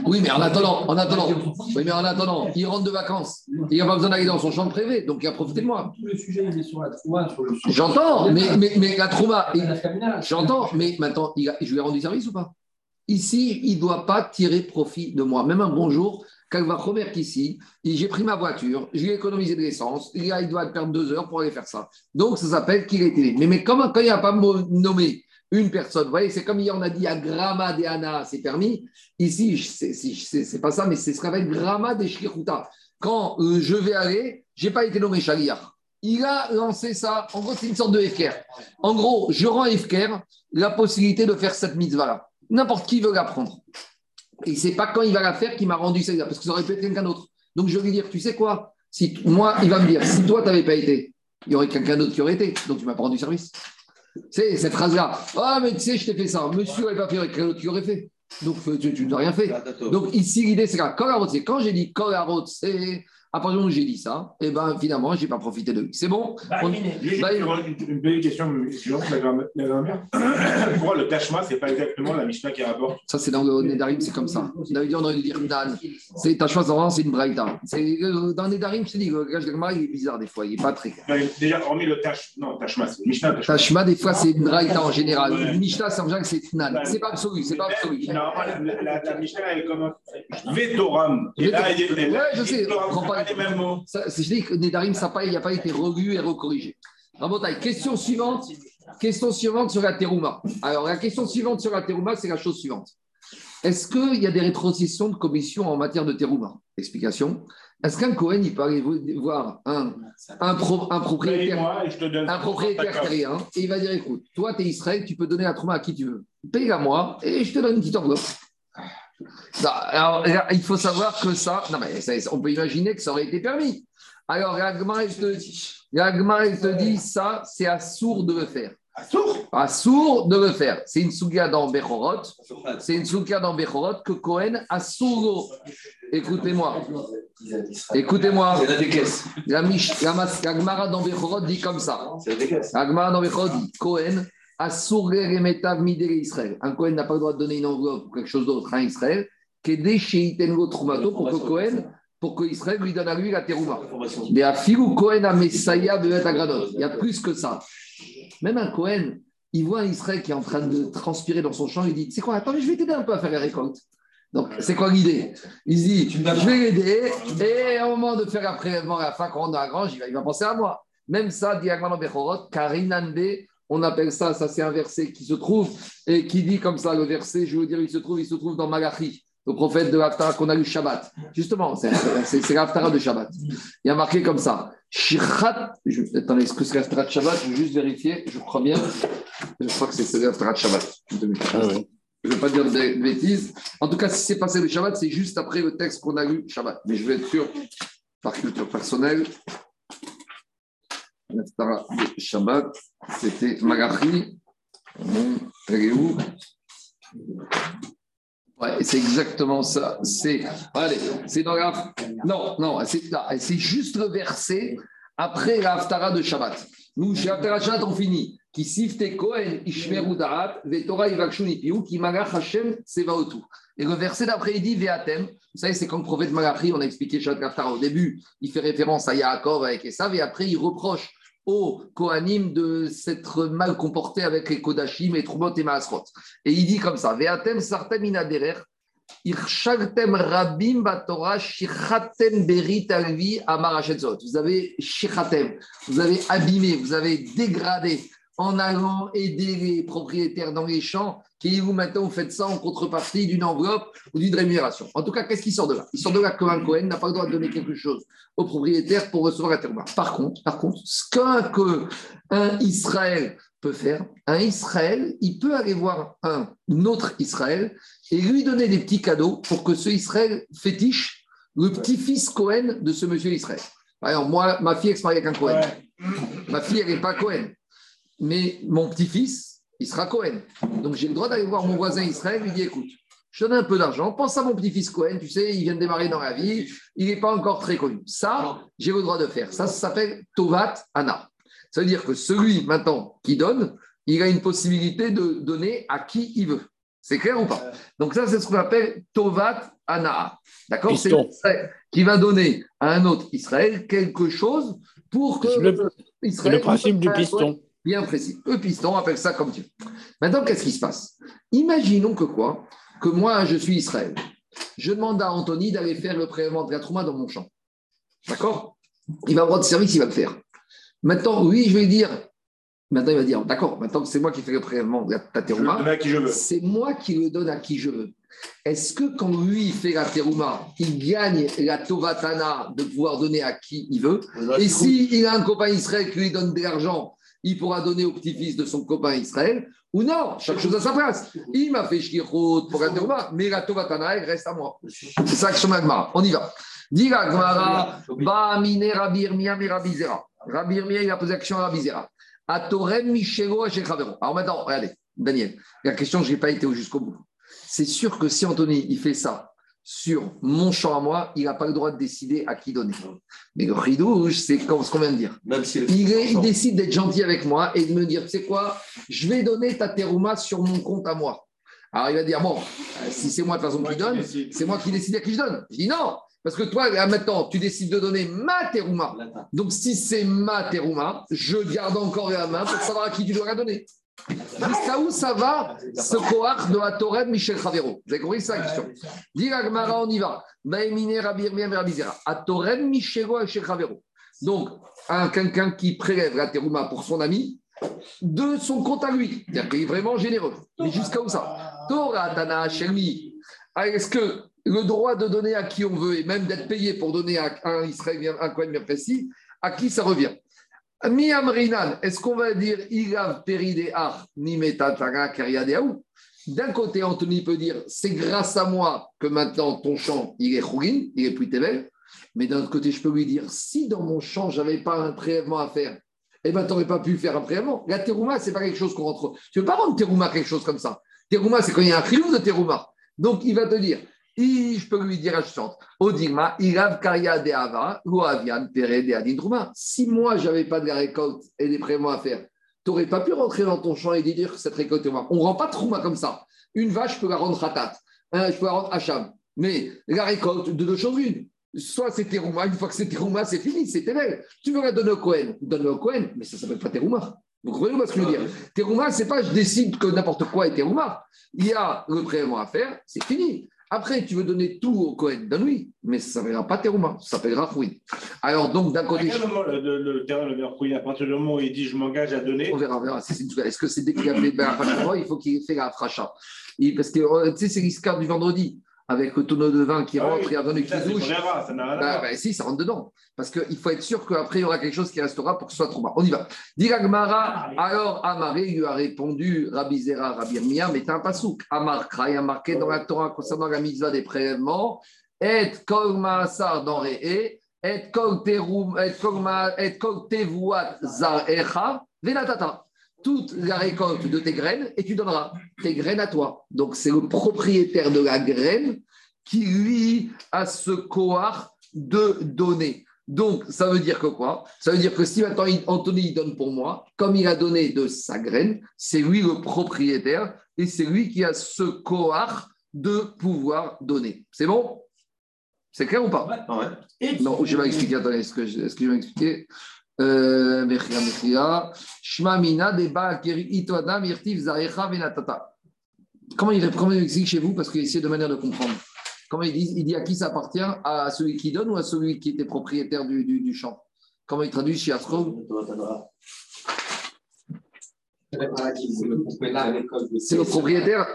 Oui, mais en attendant, en attendant, oui, mais en attendant, il rentre de vacances. Il n'a pas besoin d'aller dans son champ privé, donc il a profité de moi. Tout le sujet, il est sur la trouma, sur le sujet. J'entends, mais, mais, mais la caminade. j'entends, mais maintenant, il a- je lui ai rendu service ou pas? Ici, il ne doit pas tirer profit de moi. Même un bonjour, quand il va remettre ici, j'ai pris ma voiture, je lui ai économisé de l'essence, il doit perdre deux heures pour aller faire ça. Donc, ça s'appelle qu'il a été. Mais, mais comme, quand il n'a pas nommé une personne, vous voyez, c'est comme hier, on a dit à Grama de Anna, c'est permis. Ici, c'est- pas ça, mais c'est ce qu'on appelle Grama de Shlichuta. Quand euh, je vais aller, je n'ai pas été nommé Shaliach. Il a lancé ça. En gros, c'est une sorte de FKR. En gros, je rends à FKR la possibilité de faire cette mitzvah-là. N'importe qui veut la prendre. Et c'est pas quand il va la faire qu'il m'a rendu celle-là, parce que ça aurait pu être quelqu'un d'autre. Donc je vais lui dire, tu sais quoi? Si Moi, il va me dire, si toi, tu n'avais pas été, il y aurait quelqu'un d'autre qui aurait été. Donc tu m'as pas rendu service. C'est cette phrase-là. Ah, mais tu sais, je t'ai fait ça. Monsieur n'avait pas fait, aurait quelqu'un qui aurait fait. Donc euh, tu, tu n'as rien fait. Donc ici, l'idée, c'est c'est quand j'ai dit c'est à partir du moment où j'ai dit ça, et ben finalement, je n'ai pas profité de lui. C'est bon? Bah, On-. Juste Bah, une, une, belle question suivante, la grammaire. <coughs> Pourquoi le Tashma, c'est pas exactement la Mishnah qui rapporte? Ça, c'est dans le Nedarim, c'est comme ça. D'habitude, on aurait dû dire Dan. C'est ta choix, vraiment, c'est une braïta. Euh, Dans Nedarim, je te dis, le Gemara, il est bizarre des fois, il n'est pas très clair. Enfin, Déjà, hormis le Tash, non, Tashma, c'est Mishnah. Tashma. Tashma, des fois, c'est une braïta en général. Ouais. Mishnah, c'est en général, c'est Tnan. C'est pas absolu, c'est pas absolu. Normalement, la, la, la Mishnah, elle commence. Vetoram. Et là, il Ouais, je sais, prends pas- pas les mêmes mots. Ça, je dis que Nedarim, ça n'a pas été relu et recorrigé. Question suivante. Question suivante sur la terouma. Alors, la question suivante sur la terouma, c'est la chose suivante. Est-ce qu'il y a des rétrocessions de commission en matière de terouma? Explication. Est-ce qu'un Cohen, il peut aller vo- voir un, un, pro- un propriétaire un propriétaire terrien et il va dire écoute, toi, tu es Israël, tu peux donner la trauma à qui tu veux. Paye à moi et je te donne une petite enveloppe. Non, alors, là, il faut savoir que ça, non, mais ça- on peut imaginer que ça aurait été permis. Alors, la Gemara, elle te dit, elle te dit ça, c'est à sourd de le faire. À sourd de le faire. C'est une souga dans Bechorot. C'est une souga dans Bechorot que Cohen a sourd. Écoutez-moi. Écoutez-moi. La. La, la, la Gemara dans Bechorot dit comme ça. C'est la. Agmara dans Bechorot dit Cohen Israël. Un Cohen n'a pas le droit de donner une enveloppe ou quelque chose d'autre à Israël. Qu'aider chez Trumato pour que Cohen, pour que Israël lui donne à lui la terouma. Mais à Filou Cohen a Messiah de Agradot. Il y a plus que ça. Même un Cohen, il voit un Israël qui est en train de transpirer dans son champ, il dit C'est quoi? Attends, mais je vais t'aider un peu à faire la récolte. Donc, c'est quoi l'idée? Il se dit Je vais l'aider, et au moment de faire un prélèvement à la fin, quand on est dans la grange, il va, il va penser à moi. Même ça, Diagman Bechorot, Karinande, On appelle ça, ça c'est un verset qui se trouve et qui dit comme ça, le verset, je veux dire, il se trouve, il se trouve dans Malachi, le prophète de l'Aftara qu'on a lu Shabbat. Justement, c'est l'Aftara de Shabbat. Il y a marqué comme ça. Shichat, je, attendez, est-ce que c'est l'Aftara de Shabbat? Je vais juste vérifier, je crois bien. Je crois que c'est l'Aftara de Shabbat. Ah oui. Je ne vais pas dire de de bêtises. En tout cas, si c'est passé le Shabbat, c'est juste après le texte qu'on a lu Shabbat. Mais je vais être sûr, par culture personnelle, l'Aftara de Shabbat, c'était Magachi. Hum, Elle où Ouais, c'est exactement ça. C'est, allez, c'est dans la. Non, non, c'est là. C'est juste le verset après la Haftara de Shabbat. Nous, chez Haftara de Shabbat, on finit. Qui sifte Kohen, Ishmeru Darat, Vetora Ivakshuni Piu, qui Magach Hashem, Sevaotu. Et le verset d'après, il dit Veatem. Vous savez, c'est quand le prophète Malachi, on a expliqué Shabbat Haftara au début, il fait référence à Yaakov avec Esav, et après, il reproche aux Kohanim de s'être mal comporté avec les Kodashim, et Trumot et Maasrot. Et il dit comme ça Veatem sartem inaderer, irshagtem rabim batorah, shichatem berit alvi amar Hashem Vous avez shichatem, vous avez abîmé, vous avez dégradé en allant aider les propriétaires dans les champs, qui vous maintenant vous faites ça en contrepartie d'une enveloppe ou d'une rémunération? En tout cas, qu'est-ce qui sort de là? Il sort de là qu'un Cohen n'a pas le droit de donner quelque chose au propriétaire pour recevoir la terre. Par contre, par contre, ce qu'un que un Israël peut faire, un Israël, il peut aller voir un autre Israël et lui donner des petits cadeaux pour que ce Israël fétiche le petit-fils Cohen de ce monsieur Israël. Exemple, moi, ma fille est mariée avec un Cohen. Ma fille, elle n'est pas Cohen. Mais mon petit-fils, il sera Cohen. Donc j'ai le droit d'aller voir mon voisin Israël et lui dire écoute, je te donne un peu d'argent, pense à mon petit-fils Cohen, tu sais, il vient de démarrer dans la vie, il n'est pas encore très connu. Ça, j'ai le droit de faire. Ça, ça s'appelle Tovat Anna. Ça veut dire que celui maintenant qui donne, il a une possibilité de donner à qui il veut. C'est clair ou pas? Donc ça, c'est ce qu'on appelle Tovat Anna. D'accord? C'est Piston. l'Israël qui va donner à un autre Israël quelque chose pour que Le- C'est Israël le principe du piston. Bien précis. Le piston, appelle ça comme tu veux. Maintenant, qu'est-ce qui se passe? Imaginons que quoi? Que moi, je suis Israël. Je demande à Anthony d'aller faire le prélèvement de la trouma dans mon champ. D'accord? Il va me rendre service, il va le faire. Maintenant, oui, je vais lui dire. Maintenant, il va dire d'accord, maintenant que c'est moi qui fais le prélèvement de la ta terouma, c'est moi qui le donne à qui je veux. Est-ce que quand lui fait la terouma, il gagne la tovatana de pouvoir donner à qui il veut? Et s'il a un copain Israël qui lui donne de l'argent, il pourra donner au petit-fils de son copain Israël ou non, chaque chose à sa place. Il m'a fait shkirot pour la terouma, mais la tovatana, elle reste à moi. C'est ça que je. On y va. Dis la Gemara, Ba mine Rabbi Irmia mi Rabbi Zera. Rabbi Irmia, il a posé la question à Rabbi Zera. Atorem Michelo chez Chavero. Alors maintenant, regardez, Daniel, la question, je n'ai pas été jusqu'au bout. C'est sûr que si Anthony, il fait ça sur mon champ à moi, il n'a pas le droit de décider à qui donner. Mais le ridouche, c'est comme ce qu'on vient de dire. Même si Il, est- il décide d'être gentil avec moi et de me dire, tu sais quoi, je vais donner ta terouma sur mon compte à moi. Alors il va dire, bon, euh, si c'est moi de toute façon qui donne, c'est moi qui décide à qui je donne. Je dis non, parce que toi, là, maintenant, tu décides de donner ma terouma. Donc si c'est ma terouma, je garde encore la main pour savoir à qui tu dois la donner. Jusqu'à où ça va? Ce coach de la Torah de Michel Chavero Vous avez compris ça la question Gemara, on y va. Zera. À Torah Michel. Donc, un quelqu'un qui prélève la terouma pour son ami de son compte à lui. C'est-à-dire qu'il est vraiment généreux. Mais jusqu'à où ça? Torah Tana Shelmi. Ah, Est-ce que le droit de donner à qui on veut et même d'être payé pour donner à un Israélien, un Kohen bien précis, à qui ça revient? Mi Amrinan, est-ce qu'on va dire Ilav Peridehar Nimetatara Kariadeaou D'un côté, Anthony peut dire c'est grâce à moi que maintenant ton champ il est Chougin, il est plus Tevel. Mais d'un autre côté, je peux lui dire si dans mon champ, je n'avais pas un prélèvement à faire, eh ben, tu n'aurais pas pu faire un prélèvement. La terouma, ce n'est pas quelque chose qu'on rentre. Tu ne peux pas rendre terouma quelque chose comme ça. Terouma, c'est quand il y a un trio de terouma. Donc, il va te dire je peux lui dire à chante Odigma, Karia de Ava, ou Avian Pere de. Si moi, je n'avais pas de la récolte et des prélèvements à faire, tu n'aurais pas pu rentrer dans ton champ et dire que cette récolte est moi. On ne rend pas Trouma comme ça. Une vache, je peux la rendre Ratat. Un, je peux la rendre Hacham. Mais la récolte, de deux choses l'une. Soit c'est Terouma, une fois que c'est Terouma, c'est fini, c'est Tevel. Tu veux la donner au Cohen, donne-le au Cohen, mais ça ne s'appelle pas Terouma. Vous comprenez ce que je veux dire? Terouma, c'est pas je décide que n'importe quoi est Terouma. Il y a le prélèvement à faire, c'est fini. Après, tu veux donner tout au Cohen, donne-lui, mais ça ne s'appellera pas Terouma, ça s'appellera Fouine. Alors, donc, d'un À côté, quel moment le, le, le terrain fruit? À partir du moment où il dit je m'engage à donner, on verra, on verra. Est-ce que c'est dès qu'il a fait il faut qu'il fait la fracha Parce que, euh, tu sais, c'est l'histoire du vendredi, avec le tonneau de vin qui Ah rentre oui, et de ça, qui douche. Brera, ça n'a rien à Bah, voir. bah, si, ça rentre dedans. Parce qu'il faut être sûr qu'après, il y aura quelque chose qui restera pour que ce soit trop bas. On y va. Dit Agmara, alors Amaré lui a répondu, Rabbi Zera, Rabbi Irmia, mais t'as un pasouk. Amar Kra, il y a marqué dans la Torah concernant la mitzvah des prélèvements, et kol maasar dans Re'e, et et kol tevuat zar echa, venatata. Toute la récolte de tes graines, et tu donneras tes graines à toi. Donc, c'est le propriétaire de la graine qui, lui, a ce coar de donner. Donc, ça veut dire que quoi? Ça veut dire que si maintenant Anthony il donne pour moi, comme il a donné de sa graine, c'est lui le propriétaire et c'est lui qui a ce coar de pouvoir donner. C'est bon? C'est clair ou pas? Ouais. Non, je vais expliquer. Attendez, est-ce que, je- est-ce que je vais expliquer Comment il, comment il explique chez vous Parce qu'il essaie de manière de comprendre. Comment il dit Il dit à qui ça appartient? À celui qui donne ou à celui qui était propriétaire du, du, du champ? Comment il traduit chez Astro C'est le propriétaire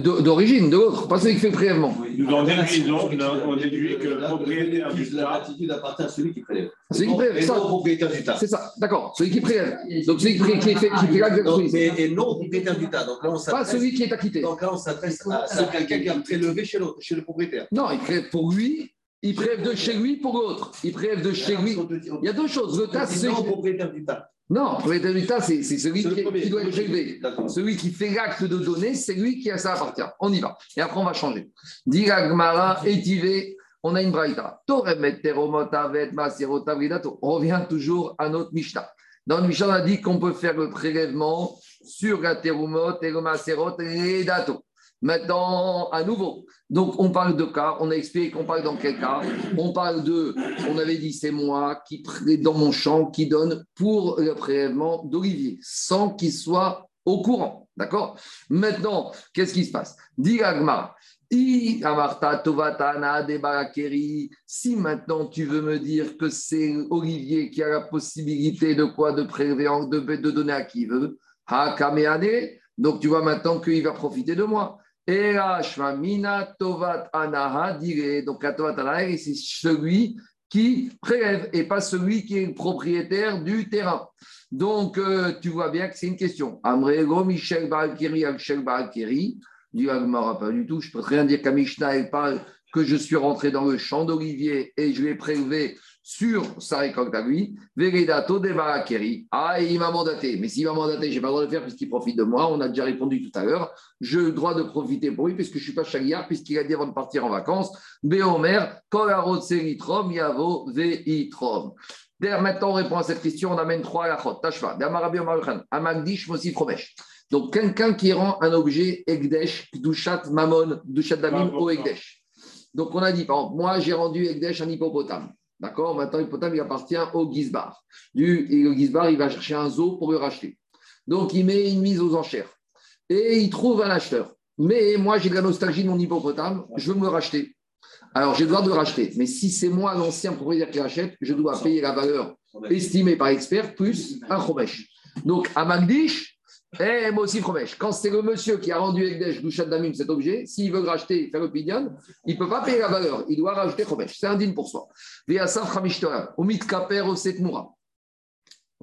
d'origine, de l'autre, pas celui qui fait le prélèvement. Nous en déduisons, on déduit que le propriétaire du La tas, latitude appartient à celui qui prélève. Celui qui prélève, ça. non au propriétaire du tas. C'est ça, d'accord, celui qui prélève. Donc celui qui, qui fait, qui fait l'acte Donc, prise. mais- et non propriétaire du tas. Donc là, on Pas s'adresse. celui qui est acquitté. Donc là, on s'adresse à ce quelqu'un qui a prélevé chez le, chez le propriétaire. Non, il prélève pour lui, il prélève de chez lui pour l'autre. Il prélève de chez lui. Il y a deux choses. Le tas, c'est. non propriétaire du tas. Non, tas, c'est celui qui, premier. qui doit être. D'accord. Celui qui fait l'acte de donner, c'est lui qui a ça appartient. On y va. Et après, on va changer. Dira Gmara, étivé, on a une braïta. On revient toujours à notre Mishnah. Dans le Mishnah, on a dit qu'on peut faire le prélèvement sur la terumot et le maserot et dato. Maintenant, à nouveau. Donc, on parle de cas, on a expliqué qu'on parle dans quel cas. On parle de, on avait dit, c'est moi qui, dans mon champ, qui donne pour le prélèvement d'olivier, sans qu'il soit au courant. D'accord? Maintenant, qu'est-ce qui se passe? Dit I tovatana. Si maintenant tu veux me dire que c'est Olivier qui a la possibilité de quoi? De prélever, de, donner à qui veut, ha kameane. Donc tu vois maintenant qu'il va profiter de moi. Tovat Anaha. Donc la Tovat Anaha, c'est celui qui prélève et pas celui qui est le propriétaire du terrain. Donc euh, tu vois bien que c'est une question. Amrego Michel Balkiri, Michel Balkiri, dit Agmara, pas du tout. Je peux très bien dire qu'à Mishnah, elle parle que je suis rentré dans le champ d'olivier et je l'ai prélevé sur sa récolte à lui, Veredato de Barakeri. Ah, et il m'a mandaté. Mais s'il m'a mandaté, je n'ai pas le droit de le faire puisqu'il profite de moi. On a déjà répondu tout à l'heure. J'ai le droit de profiter pour lui puisque je ne suis pas chagriard, puisqu'il a dit avant de partir en vacances. Béomer, Kolarot Seritrom, Yavo Veitrom. D'ailleurs, maintenant, on répond à cette question. On amène trois à la chot. Tashva, Damarabi Omarchan, Amagdish, Mosi Fromesh. Donc, quelqu'un qui rend un objet Egdesh, Kdushat Mamon, Kdushat Damim au Egdesh. Donc, on a dit, par exemple, moi, j'ai rendu Egdesh un hippopotame. D'accord? Maintenant, l'hippopotame, il appartient au Gizbar. Et le Gizbar, il va chercher un zoo pour le racheter. Donc, il met une mise aux enchères. Et il trouve un acheteur. Mais moi, j'ai de la nostalgie de mon hippopotame, je veux me racheter. Alors, j'ai le droit de le racheter. Mais si c'est moi, l'ancien propriétaire qui l'achète, je dois payer la valeur estimée par expert plus un chomesh. Donc, à Magdish, et moi aussi chomesh. Quand c'est le monsieur qui a rendu Egdesh Douchat Damim cet objet, s'il veut racheter, faire le pidyon, il ne peut pas payer la valeur. Il doit rajouter chomesh. C'est indigne pour soi.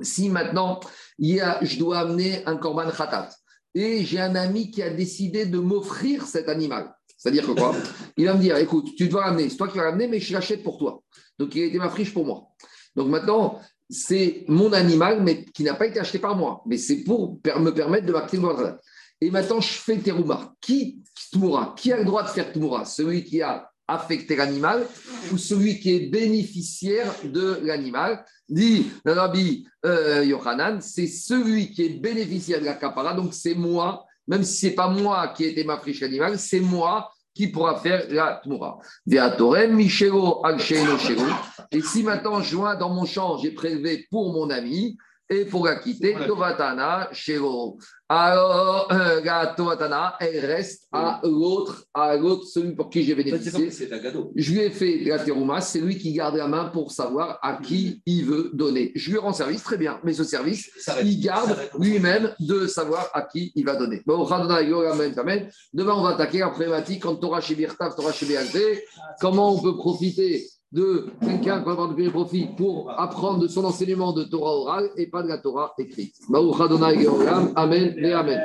Si maintenant, il y a, je dois amener un korban khatat et j'ai un ami qui a décidé de m'offrir cet animal. C'est-à-dire que quoi? Il va me dire, écoute, tu dois ramener, c'est toi qui vas ramener, mais je l'achète pour toi. Donc il a été ma friche pour moi. Donc maintenant, c'est mon animal, mais qui n'a pas été acheté par moi. Mais c'est pour me permettre de marquer le droit Et maintenant, je fais terouma. Qui, qui a le droit de faire Tmoura Celui qui a affecté l'animal ou celui qui est bénéficiaire de l'animal? Dit Rabbi euh, c'est celui qui est bénéficiaire de la capara, donc c'est moi, même si ce n'est pas moi qui ai été ma friche animale, c'est moi qui pourra faire la Tmoura. Michelo. Et si maintenant, je vois dans mon champ, j'ai prélevé pour mon ami, et pour la quitter, Tovatana, Shiro. Alors, euh, la Tovatana, elle reste à l'autre, à l'autre, celui pour qui j'ai bénéficié. comme c'est un cadeau. Je lui ai fait la terouma, c'est lui qui garde la main pour savoir à qui il veut donner. Je lui rends service, très bien, mais ce service, il garde lui-même de savoir à qui il va donner. Bon. Demain, on va attaquer la problématique quand Torah chez Birtav, Torah chez BLT. Comment on peut profiter de quelqu'un qui peut avoir de profit pour apprendre de son enseignement de Torah orale et pas de la Torah écrite. Amen et Amen.